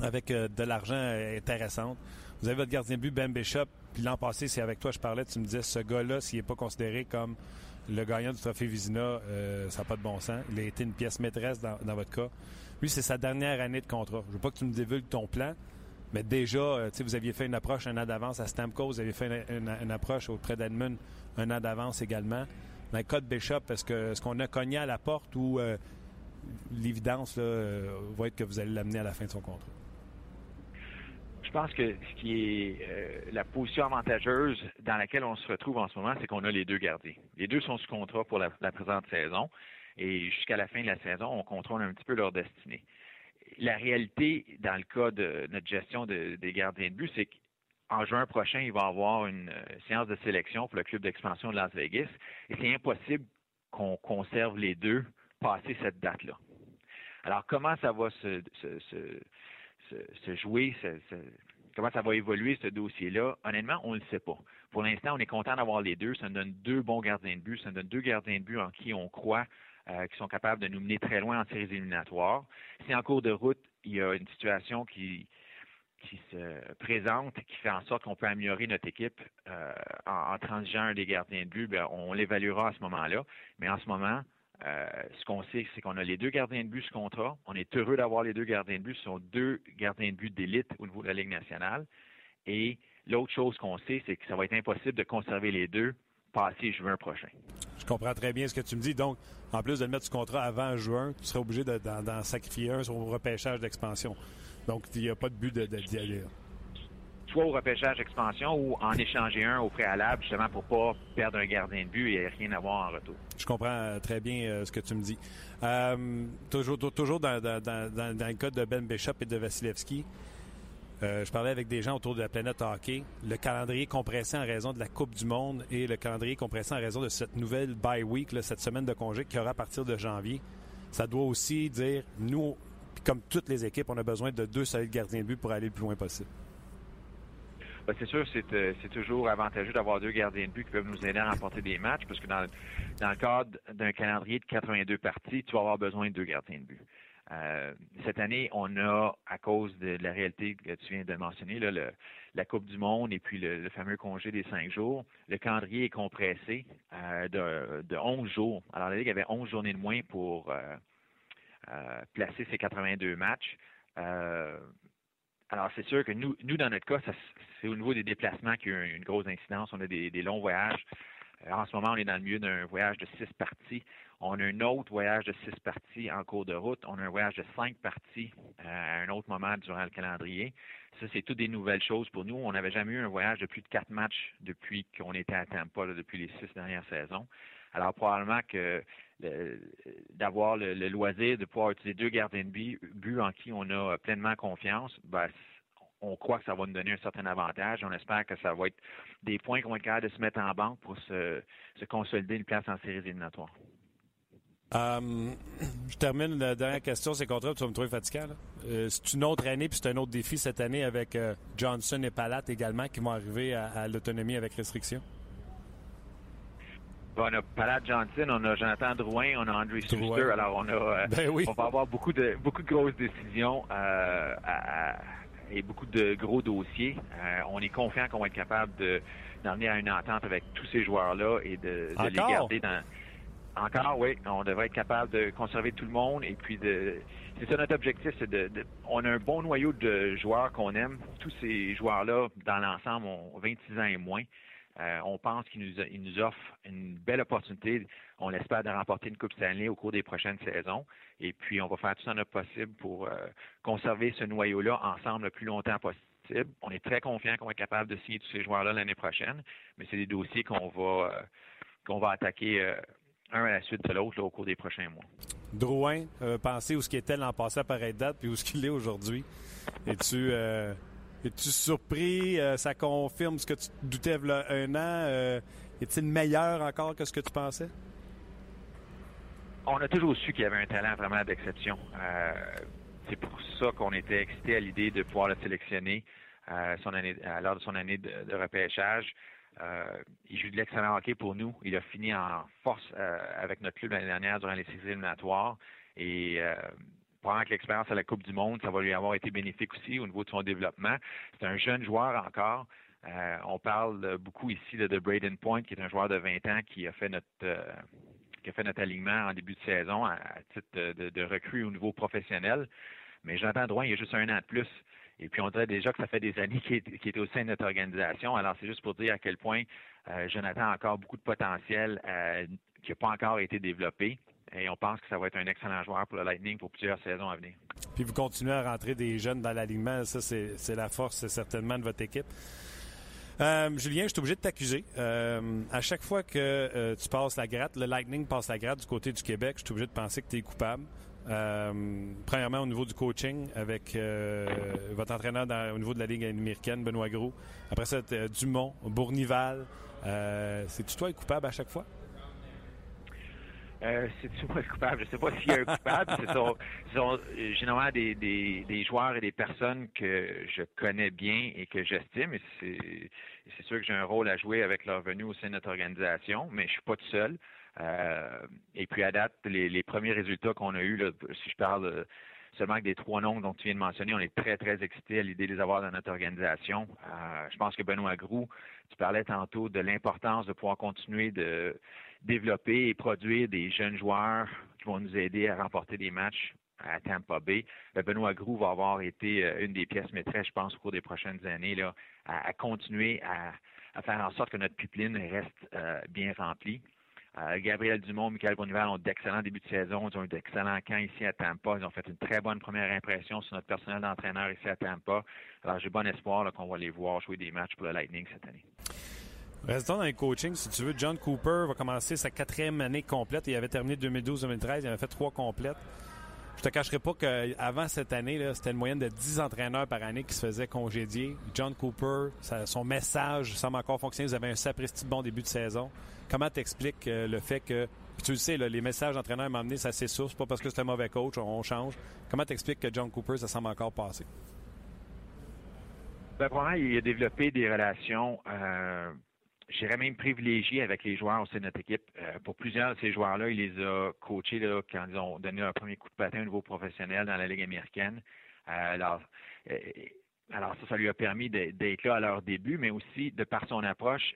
avec euh, de l'argent intéressant. Vous avez votre gardien de but, Ben Bishop, puis l'an passé, c'est avec toi je parlais, tu me disais, ce gars-là, s'il n'est pas considéré comme le gagnant du trophée Vizina, euh, ça n'a pas de bon sens. Il a été une pièce maîtresse dans, votre cas. Lui, c'est sa dernière année de contrat. Je veux pas que tu me divulgues ton plan, mais déjà, euh, vous aviez fait une approche un an d'avance à Stamkos, vous aviez fait une, approche auprès d'Edmund un an d'avance également. Dans le cas de Bishop, est-ce qu'on a cogné à la porte ou euh, l'évidence va être que vous allez l'amener à la fin de son contrat? Je pense que ce qui est euh, la position avantageuse dans laquelle on se retrouve en ce moment, c'est qu'on a les deux gardiens. Les deux sont sous contrat pour la, présente saison et jusqu'à la fin de la saison, on contrôle un petit peu leur destinée. La réalité, dans le cas de notre gestion des gardiens de but, c'est qu'en juin prochain, il va y avoir une euh, séance de sélection pour le club d'expansion de Las Vegas et c'est impossible qu'on conserve les deux passé cette date-là. Alors, comment ça va se se, jouer, comment ça va évoluer ce dossier-là, honnêtement, on ne le sait pas. Pour l'instant, on est content d'avoir les deux. Ça nous donne deux bons gardiens de but. Ça nous donne deux gardiens de but en qui on croit euh, qui sont capables de nous mener très loin en séries éliminatoires. Si en cours de route, il y a une situation qui, se présente, qui fait en sorte qu'on peut améliorer notre équipe euh, en, en transigeant des gardiens de but, ben, on l'évaluera à ce moment-là. Mais en ce moment, euh, ce qu'on sait, c'est qu'on a les deux gardiens de but ce contrat. On est heureux d'avoir les deux gardiens de but. Ce sont deux gardiens de but d'élite au niveau de la Ligue nationale. Et l'autre chose qu'on sait, c'est que ça va être impossible de conserver les deux passé juin prochain. Je comprends très bien ce que tu me dis. Donc, en plus de le mettre ce contrat avant juin, tu serais obligé d'en sacrifier un sur le repêchage d'expansion. Donc, il n'y a pas de but d'y aller soit au repêchage expansion ou en échanger un au préalable, justement pour pas perdre un gardien de but et rien avoir en retour. Je comprends euh, très bien euh, ce que tu me dis. Euh, toujours toujours dans, le cas de Ben Bishop et de Vasilevski, je parlais avec des gens autour de la planète hockey. Le calendrier compressé en raison de la Coupe du Monde et le calendrier compressé en raison de cette nouvelle bye week, cette semaine de congé qui aura à partir de janvier, ça doit aussi dire, nous, comme toutes les équipes, on a besoin de deux solides gardiens de but pour aller le plus loin possible. Ben, c'est sûr, euh, c'est, toujours avantageux d'avoir deux gardiens de but qui peuvent nous aider à remporter des matchs, parce que dans, le cadre d'un calendrier de 82 parties, tu vas avoir besoin de deux gardiens de but. Euh, cette année, on a, à cause de, la réalité que tu viens de mentionner, la Coupe du Monde et puis le, fameux congé des cinq jours, le calendrier est compressé euh, de, de 11 jours. Alors, la Ligue avait 11 journées de moins pour placer ses 82 matchs. Alors, c'est sûr que nous, nous, dans notre cas, c'est au niveau des déplacements qu'il y a une grosse incidence. On a des, longs voyages. En ce moment, on est dans le milieu d'un voyage de six parties. On a un autre voyage de six parties en cours de route. On a un voyage de cinq parties à un autre moment durant le calendrier. Ça, c'est toutes des nouvelles choses pour nous. On n'avait jamais eu un voyage de plus de quatre matchs depuis qu'on était à Tampa, depuis les six dernières saisons. Alors, probablement que d'avoir le, loisir de pouvoir utiliser deux gardiens de but, en qui on a pleinement confiance, ben, on croit que ça va nous donner un certain avantage. On espère que ça va être des points qu'on va être capable de se mettre en banque pour se, consolider une place en séries éliminatoires. Euh, je termine la dernière question. C'est contre tu vas me trouver fatiguant. Euh, c'est une autre année, puis c'est un autre défi cette année avec euh, Johnson et Palat également qui vont arriver à l'autonomie avec restriction on a Palat Johnson, on a Jonathan Drouin, on a Andrew Schuster. Alors, on a, euh, ben on va avoir beaucoup de, beaucoup de grosses décisions euh, et beaucoup de gros dossiers. Euh, on est confiant qu'on va être capable de, d'emmener à une entente avec tous ces joueurs-là et de, les garder dans. Encore, oui. On devrait être capable de conserver tout le monde et puis de. C'est ça notre objectif, c'est de, On a un bon noyau de joueurs qu'on aime. Tous ces joueurs-là, dans l'ensemble, ont 26 ans et moins. Euh, on pense qu'il nous, offre une belle opportunité, on l'espère, de remporter une Coupe Stanley au cours des prochaines saisons. Et puis, on va faire tout notre possible pour euh, conserver ce noyau-là ensemble le plus longtemps possible. On est très confiant qu'on être capable de signer tous ces joueurs-là l'année prochaine, mais c'est des dossiers qu'on va, euh, attaquer un à la suite de l'autre au cours des prochains mois. Drouin, pensez où ce qui était l'an passé à pareille date, puis où ce qu'il est aujourd'hui. Es-tu es-tu surpris? ça confirme ce que tu doutais il y a un an? Est-il meilleur encore que ce que tu pensais? On a toujours su qu'il y avait un talent vraiment d'exception. Euh, c'est pour ça qu'on était excité à l'idée de pouvoir le sélectionner euh, son année, lors de son année de, repêchage. Euh, il joue de l'excellent hockey pour nous. Il a fini en force avec notre club l'année dernière durant les séries éliminatoires. Et pendant que l'expérience à la Coupe du Monde, ça va lui avoir été bénéfique aussi au niveau de son développement. C'est un jeune joueur encore. on parle beaucoup ici de Braden Point, qui est un joueur de 20 ans qui a fait notre qui a fait notre alignement en début de saison à, titre de, de, recrue au niveau professionnel. Mais Jonathan Drouin, il y a juste un an de plus. Et puis, on dirait déjà que ça fait des années qu'il est, au sein de notre organisation. Alors, c'est juste pour dire à quel point euh, Jonathan a encore beaucoup de potentiel euh, qui n'a pas encore été développé. Et on pense que ça va être un excellent joueur pour le Lightning pour plusieurs saisons à venir. Puis vous continuez à rentrer des jeunes dans l'alignement. Ça, c'est la force certainement de votre équipe. Euh, Julien, je suis obligé de t'accuser. Euh, à chaque fois que euh, tu passes la gratte, le Lightning passe la gratte du côté du Québec, je suis obligé de penser que tu es coupable. premièrement, au niveau du coaching, avec votre entraîneur au niveau de la Ligue américaine, Benoît Gros. Après ça, Dumont, Bournival. C'est-tu toi qui coupable à chaque fois? Euh, [laughs] c'est moi le coupable? Je sais pas s'il y a un coupable. Ce sont, sont, généralement des, des, joueurs et des personnes que je connais bien et que j'estime. C'est sûr que j'ai un rôle à jouer avec leur venue au sein de notre organisation, mais je suis pas tout seul. Euh, et puis à date, les, premiers résultats qu'on a eus, si je parle seulement des trois noms dont tu viens de mentionner, on est très, très excités à l'idée de les avoir dans notre organisation. Euh, je pense que Benoît Groux, tu parlais tantôt de l'importance de pouvoir continuer de développer et produire des jeunes joueurs qui vont nous aider à remporter des matchs à Tampa Bay. Euh, Benoît Groux va avoir été euh, une des pièces maîtresses, je pense, au cours des prochaines années, à, continuer à, faire en sorte que notre pipeline reste euh, bien remplie. Gabriel Dumont, Michael Bonival ont d'excellents débuts de saison. Ils ont eu d'excellents camps ici à Tampa. Ils ont fait une très bonne première impression sur notre personnel d'entraîneur ici à Tampa. Alors, j'ai bon espoir qu'on va les voir jouer des matchs pour le Lightning cette année. Restons dans le coaching, si tu veux. John Cooper va commencer sa quatrième année complète. Il avait terminé 2012-2013. Il avait fait trois complètes. Je te cacherai pas qu'avant cette année, c'était une moyenne de 10 entraîneurs par année qui se faisaient congédier. John Cooper, son message semble encore fonctionner. Vous avez un sapristi bon début de saison. Comment t'expliques euh, le fait que, tu le sais, les messages d'entraîneurs m'ont ça c'est C'est pas parce que c'est un mauvais coach, on, change. Comment t'expliques que John Cooper, ça semble encore passer? Ben, il a développé des relations euh, j'irais même privilégié avec les joueurs au sein de notre équipe. Euh, pour plusieurs de ces joueurs-là, il les a coachés là, quand ils ont donné leur premier coup de patin au niveau professionnel dans la Ligue américaine. Euh, alors, euh, alors ça, ça lui a permis d'être là à leur début, mais aussi de par son approche.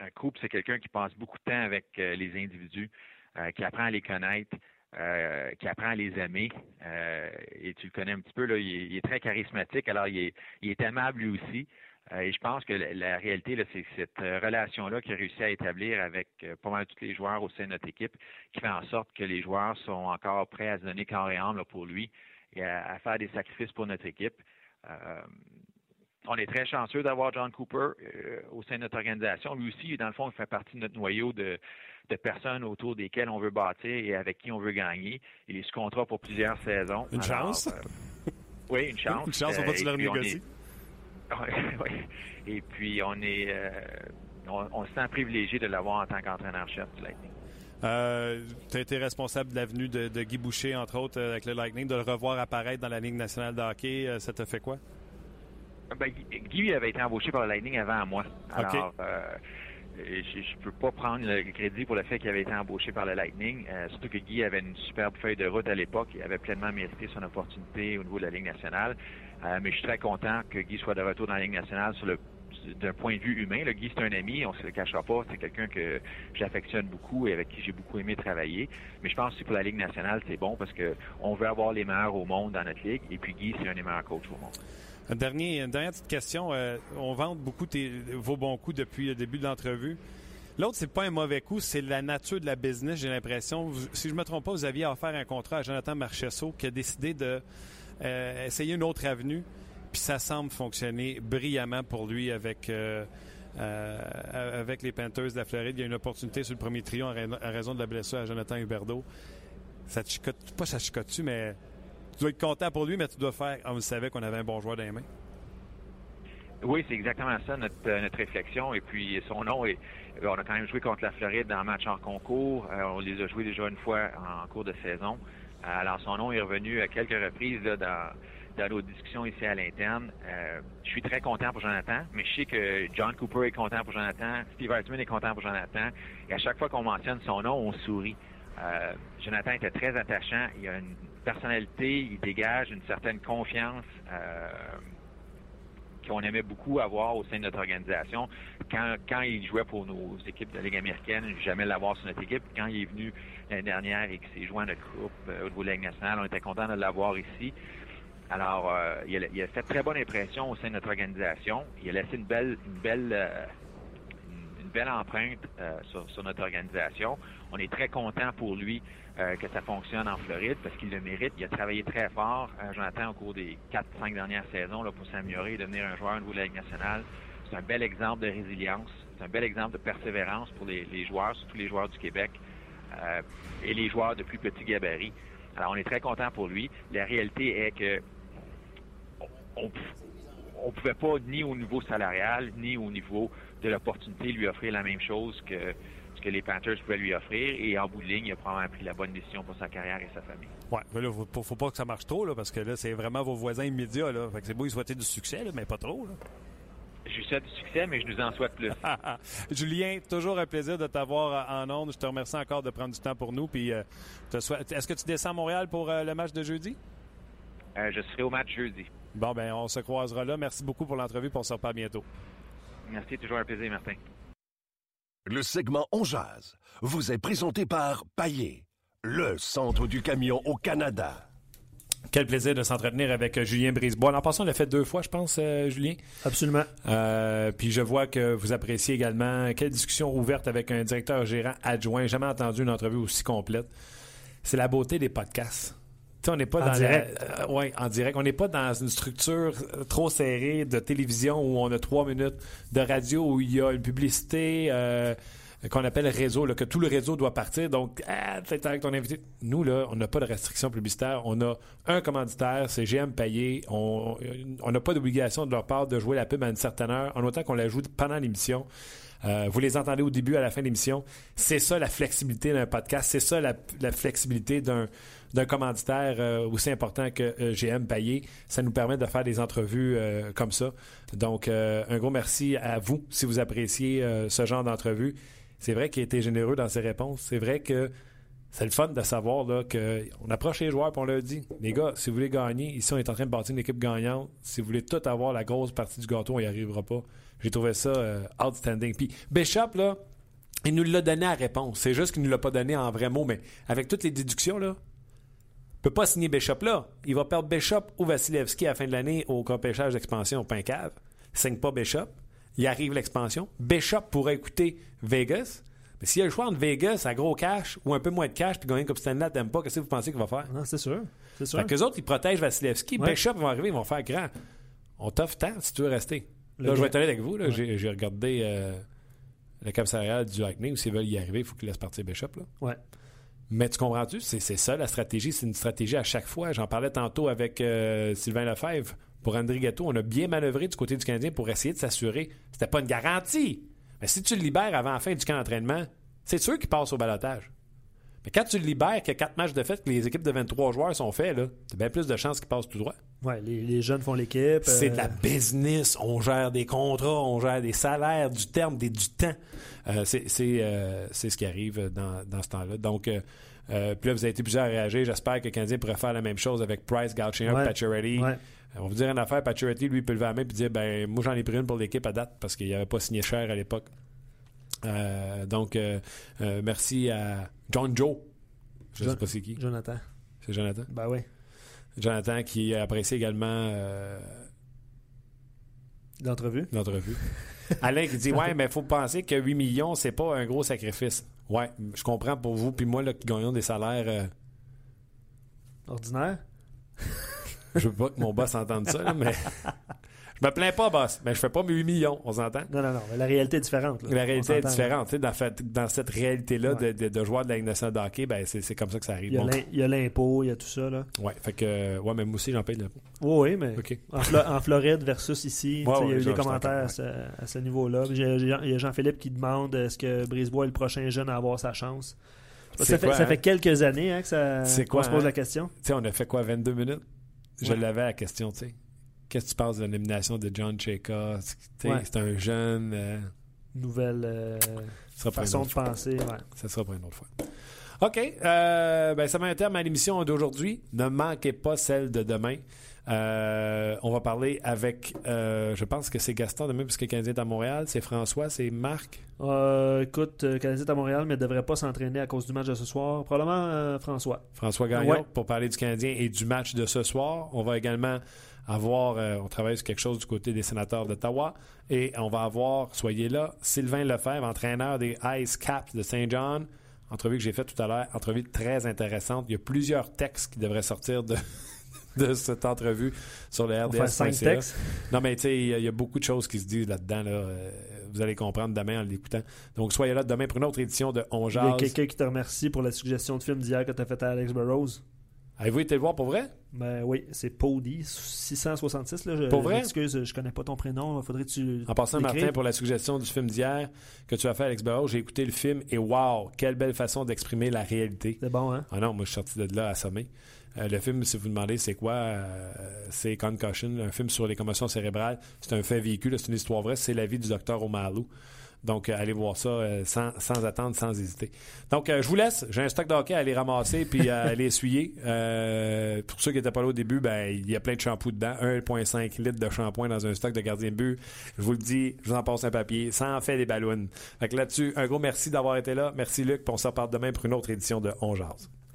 un couple, c'est quelqu'un qui passe beaucoup de temps avec les individus, qui apprend à les connaître. qui apprend à les aimer. et tu le connais un petit peu, là, il, est, très charismatique, alors il est, il est aimable lui aussi. Euh, et je pense que la, réalité, c'est cette euh, relation-là qu'il a réussi à établir avec euh, pas mal tous les joueurs au sein de notre équipe, qui fait en sorte que les joueurs sont encore prêts à se donner corps et âme pour lui et à, faire des sacrifices pour notre équipe. on est très chanceux d'avoir John Cooper au sein de notre organisation. Lui aussi, dans le fond, il fait partie de notre noyau de, personnes autour desquelles on veut bâtir et avec qui on veut gagner. Il est sous contrat pour plusieurs saisons. Une chance? oui, une chance. [laughs] une chance, on va tu le renégocier? [laughs] Oui, Et puis, on est, euh, on, se sent privilégié de l'avoir en tant qu'entraîneur-chef du Lightning. Euh, tu as été responsable de l'avenue de, de, Guy Boucher, entre autres, avec le Lightning, de le revoir apparaître dans la Ligue nationale de hockey. Euh, ça t'a fait quoi? Ben, Guy avait été embauché par le Lightning avant moi. Alors, je ne peux pas prendre le crédit pour le fait qu'il avait été embauché par le Lightning, surtout que Guy avait une superbe feuille de route à l'époque. Il avait pleinement mérité son opportunité au niveau de la Ligue nationale. Euh, mais je suis très content que Guy soit de retour dans la Ligue nationale d'un point de vue humain. Le Guy, c'est un ami, on se le cachera pas. C'est quelqu'un que j'affectionne beaucoup et avec qui j'ai beaucoup aimé travailler. Mais je pense que pour la Ligue nationale, c'est bon parce que on veut avoir les meilleurs au monde dans notre ligue. Et puis Guy, c'est un des meilleurs coachs au monde. Un dernier, une dernière petite question. Euh, on vante beaucoup vos bons coups depuis le début de l'entrevue. L'autre, c'est pas un mauvais coup, c'est la nature de la business, j'ai l'impression. Si je me trompe pas, vous aviez offert un contrat à Jonathan Marchesso qui a décidé de euh, essayer une autre avenue. Puis ça semble fonctionner brillamment pour lui avec, euh, euh, avec les Panthers de la Floride. Il y a une opportunité sur le premier trio en, raison de la blessure à Jonathan Huberdeau. Ça te chicote, pas ça chicote-tu, mais tu dois être content pour lui, mais tu dois faire. On savait qu'on avait un bon joueur dans les mains. Oui, c'est exactement ça, notre, notre réflexion. Et puis, son nom. On a quand même joué contre la Floride dans un match en concours. On les a joués déjà une fois en cours de saison. Alors, son nom est revenu à quelques reprises là, dans, dans nos discussions ici à l'interne. Euh, je suis très content pour Jonathan, mais je sais que John Cooper est content pour Jonathan, Steve Hartman est content pour Jonathan. Et à chaque fois qu'on mentionne son nom, on sourit. Euh, Jonathan était très attachant. Il a une personnalité, il dégage une certaine confiance. Euh, qu'on aimait beaucoup avoir au sein de notre organisation. Quand, quand il jouait pour nos équipes de Ligue américaine, jamais l'avoir sur notre équipe. Quand il est venu l'année dernière et qu'il s'est joint à notre groupe euh, au niveau de la Ligue nationale, on était content de l'avoir ici. Alors, euh, il, a, il, a, fait très bonne impression au sein de notre organisation. Il a laissé une belle, une belle, euh, une belle empreinte euh, sur, notre organisation. On est très content pour lui euh, que ça fonctionne en Floride parce qu'il le mérite. Il a travaillé très fort, euh, Jonathan, au cours des 4-5 dernières saisons pour s'améliorer et devenir un joueur au niveau de la Ligue nationale. C'est un bel exemple de résilience. C'est un bel exemple de persévérance pour les, joueurs, surtout les joueurs du Québec euh, et les joueurs de plus petit gabarit. Alors, on est très content pour lui. La réalité est que on ne pouvait pas, ni au niveau salarial, ni au niveau de l'opportunité, lui offrir la même chose que ce que les Panthers pouvaient lui offrir. Et en bout de ligne, il a probablement pris la bonne décision pour sa carrière et sa famille. Oui, mais là, faut, faut pas que ça marche trop, là, parce que là, c'est vraiment vos voisins immédiats. Là. Fait que c'est beau, ils souhaiter du succès, là, mais pas trop. Là. Je lui souhaite du succès, mais je nous en souhaite plus. [laughs] Julien, toujours un plaisir de t'avoir en ondes. Je te remercie encore de prendre du temps pour nous. Puis, euh, souhaite... est-ce que tu descends à Montréal pour euh, le match de jeudi? Euh, je serai au match jeudi. Bon, ben, on se croisera là. Merci beaucoup pour l'entrevue, pour on se reparle bientôt. Merci, toujours un plaisir, Martin. Le segment On Jazz vous est présenté par Paillé, le centre du camion au Canada. Quel plaisir de s'entretenir avec Julien Brisebois. En passant, on l'a fait deux fois, je pense, euh, Julien. Absolument. Euh, puis je vois que vous appréciez également. Quelle discussion ouverte avec un directeur gérant adjoint. Jamais entendu une entrevue aussi complète. C'est la beauté des podcasts. On n'est pas en dans direct. La, euh, ouais, en direct. On n'est pas dans une structure trop serrée de télévision où on a trois minutes de radio où il y a une publicité euh, qu'on appelle réseau, là, que tout le réseau doit partir. Donc, ah, peut-être avec ton invité. Nous, là, on n'a pas de restriction publicitaire. On a un commanditaire, c'est GM Payé. On n'a pas d'obligation de leur part de jouer la pub à une certaine heure, en autant qu'on la joue pendant l'émission. Euh, vous les entendez au début, à la fin de l'émission. C'est ça la flexibilité d'un podcast. C'est ça la, la flexibilité d'un d'un commanditaire euh, aussi important que euh, GM Payé. Ça nous permet de faire des entrevues euh, comme ça. Donc, un gros merci à vous si vous appréciez ce genre d'entrevue. C'est vrai qu'il a été généreux dans ses réponses. C'est vrai que c'est le fun de savoir là, qu'on approche les joueurs et on leur dit Les gars, si vous voulez gagner, ici on est en train de bâtir une équipe gagnante. Si vous voulez tout avoir la grosse partie du gâteau, on n'y arrivera pas. J'ai trouvé ça outstanding. Puis Bishop, là, il nous l'a donné à réponse. C'est juste qu'il ne nous l'a pas donné en vrai mots, mais avec toutes les déductions, là, peut pas signer Bishop là. Il va perdre Bishop ou Vasilevski à la fin de l'année au compéchage d'expansion au Pincave. Il signe pas Bishop. Il arrive l'expansion. Bishop pourrait écouter Vegas. Mais s'il a le choix entre Vegas à gros cash ou un peu moins de cash puis gagner comme Stanley t'aime pas, qu'est-ce que vous pensez qu'il va faire? Non, c'est sûr. C'est sûr. Fait qu'eux autres, ils protègent Vasilevski. Ouais. Bishop vont arriver, ils vont faire grand. On t'offre tant si tu veux rester. Là, je vais être honnête avec vous. Ouais. j'ai, regardé euh, le cap salarial du Hackney où s'ils veulent y arriver, il faut qu'ils laissent partir Bishop. Là. Ouais. Mais tu comprends-tu? C'est, ça la stratégie. C'est une stratégie à chaque fois. J'en parlais tantôt avec euh, Sylvain Lefebvre. Pour André Gâteau, on a bien manœuvré du côté du Canadien pour essayer de s'assurer. C'était pas une garantie. Mais si tu le libères avant la fin du camp d'entraînement, c'est sûr qu'il passe au balotage. Mais quand tu le libères, qu'il y a quatre matchs de fait, que les équipes de 23 joueurs sont faits, là, t'as bien plus de chances qu'il passe tout droit. Ouais, les, les jeunes font l'équipe. C'est euh... de la business. On gère des contrats, on gère des salaires, du terme, des, du temps. Euh, c'est, euh, c'est ce qui arrive dans, dans ce temps-là. Donc, euh, puis là, vous avez été plusieurs à réagir. J'espère que le Canadien pourrait faire la même chose avec Price, Galchenyuk, Ouais. Pacioretty. Ouais. On va vous dire une affaire. Pacioretty, lui, peut lever la main et dire ben moi, j'en ai pris une pour l'équipe à date parce qu'il n'avait pas signé cher à l'époque. Euh, donc, euh, merci à John Joe. Je ne sais pas c'est qui. Jonathan. C'est Jonathan? Ben oui. Jonathan qui apprécie également euh, L'entrevue. l'entrevue. [laughs] Alain qui dit Ouais, mais il faut penser que 8 millions, c'est pas un gros sacrifice. Ouais, je comprends pour vous, puis moi, là, qui gagnons des salaires. euh, Ordinaire? je veux pas que mon boss entende ça, là, mais [laughs] Je me plains pas, boss, mais je fais pas mes 8 millions, on s'entend? Non, non, non. La réalité est différente. là. La réalité est différente. Dans, fait- dans cette réalité-là Ouais. de, de, de joueurs de la Ligue nationale de hockey, ben, c'est comme ça que ça arrive. Il y a l'impôt, il y a tout ça. Là. Ouais, fait que, ouais, mais moi aussi, j'en paye de l'impôt. Oui, oui, mais en, Flo- en Floride versus ici, Ouais, il y a eu des commentaires à ce, niveau-là. Il y a Jean-Philippe qui demande est-ce que Brisebois est le prochain jeune à avoir sa chance? Ça fait, quoi, ça hein? fait quelques années hein, que ça, quoi, se pose hein? la question. Tu sais, on a fait quoi, 22 minutes? Je l'avais à la question, tu sais. Qu'est-ce que tu penses de la nomination de John Cheka? Ouais. C'est un jeune. euh, Nouvelle euh, façon de penser. ouais. Ça sera pour une autre fois. OK. euh, ben, ça met un terme à l'émission d'aujourd'hui. Ne manquez pas celle de demain. Euh, on va parler avec, euh, je pense que c'est Gaston demain, puisque le Canadien est à Montréal. C'est François, c'est Marc? Euh, écoute, Canadien est à Montréal, mais ne devrait pas s'entraîner à cause du match de ce soir. Probablement François. François Gagnon Ouais. pour parler du Canadien et du match de ce soir. On va également avoir, euh, on travaille sur quelque chose du côté des sénateurs d'Ottawa et on va avoir, soyez là, Sylvain Lefebvre, entraîneur des Ice Caps de Saint John. Entrevue que j'ai faite tout à l'heure, entrevue très intéressante. Il y a plusieurs textes qui devraient sortir de, [laughs] de cette entrevue sur le RDS. textes. Non, mais tu sais, il y, a- il y a beaucoup de choses qui se disent là-dedans. Là. Euh, vous allez comprendre demain en l'écoutant. Donc, soyez là demain pour une autre édition de On Il y a quelqu'un qui te remercie pour la suggestion de film d'hier que tu as fait à Alex Burrows. Avez-vous été le voir pour vrai? Ben oui, c'est Pody, 666. Là, je, Pour vrai? Excuse, je connais pas ton prénom. Faudrait que tu. En passant. Martin, pour la suggestion du film d'hier que tu as fait, Alex Barreau, j'ai écouté le film et wow, quelle belle façon d'exprimer la réalité. C'est bon, hein? Ah non, moi je suis sorti de là assommé. Euh, le film, si vous demandez c'est quoi, euh, c'est Concussion, un film sur les commotions cérébrales. C'est un fait véhicule, c'est une histoire vraie, c'est la vie du docteur Omalu. Donc, euh, allez voir ça euh, sans, sans attendre, sans hésiter. Donc, euh, je vous laisse. J'ai un stock de hockey à aller ramasser puis à [laughs] aller essuyer. Pour ceux qui n'étaient pas là au début, ben, il y a plein de shampoing dedans. 1,5 litres de shampoing dans un stock de gardien de but. Je vous le dis, je vous en passe un papier. Ça en fait des ballons. Fait que là-dessus, un gros merci d'avoir été là. Merci Luc. Puis on se reparle demain pour une autre édition de On Jase.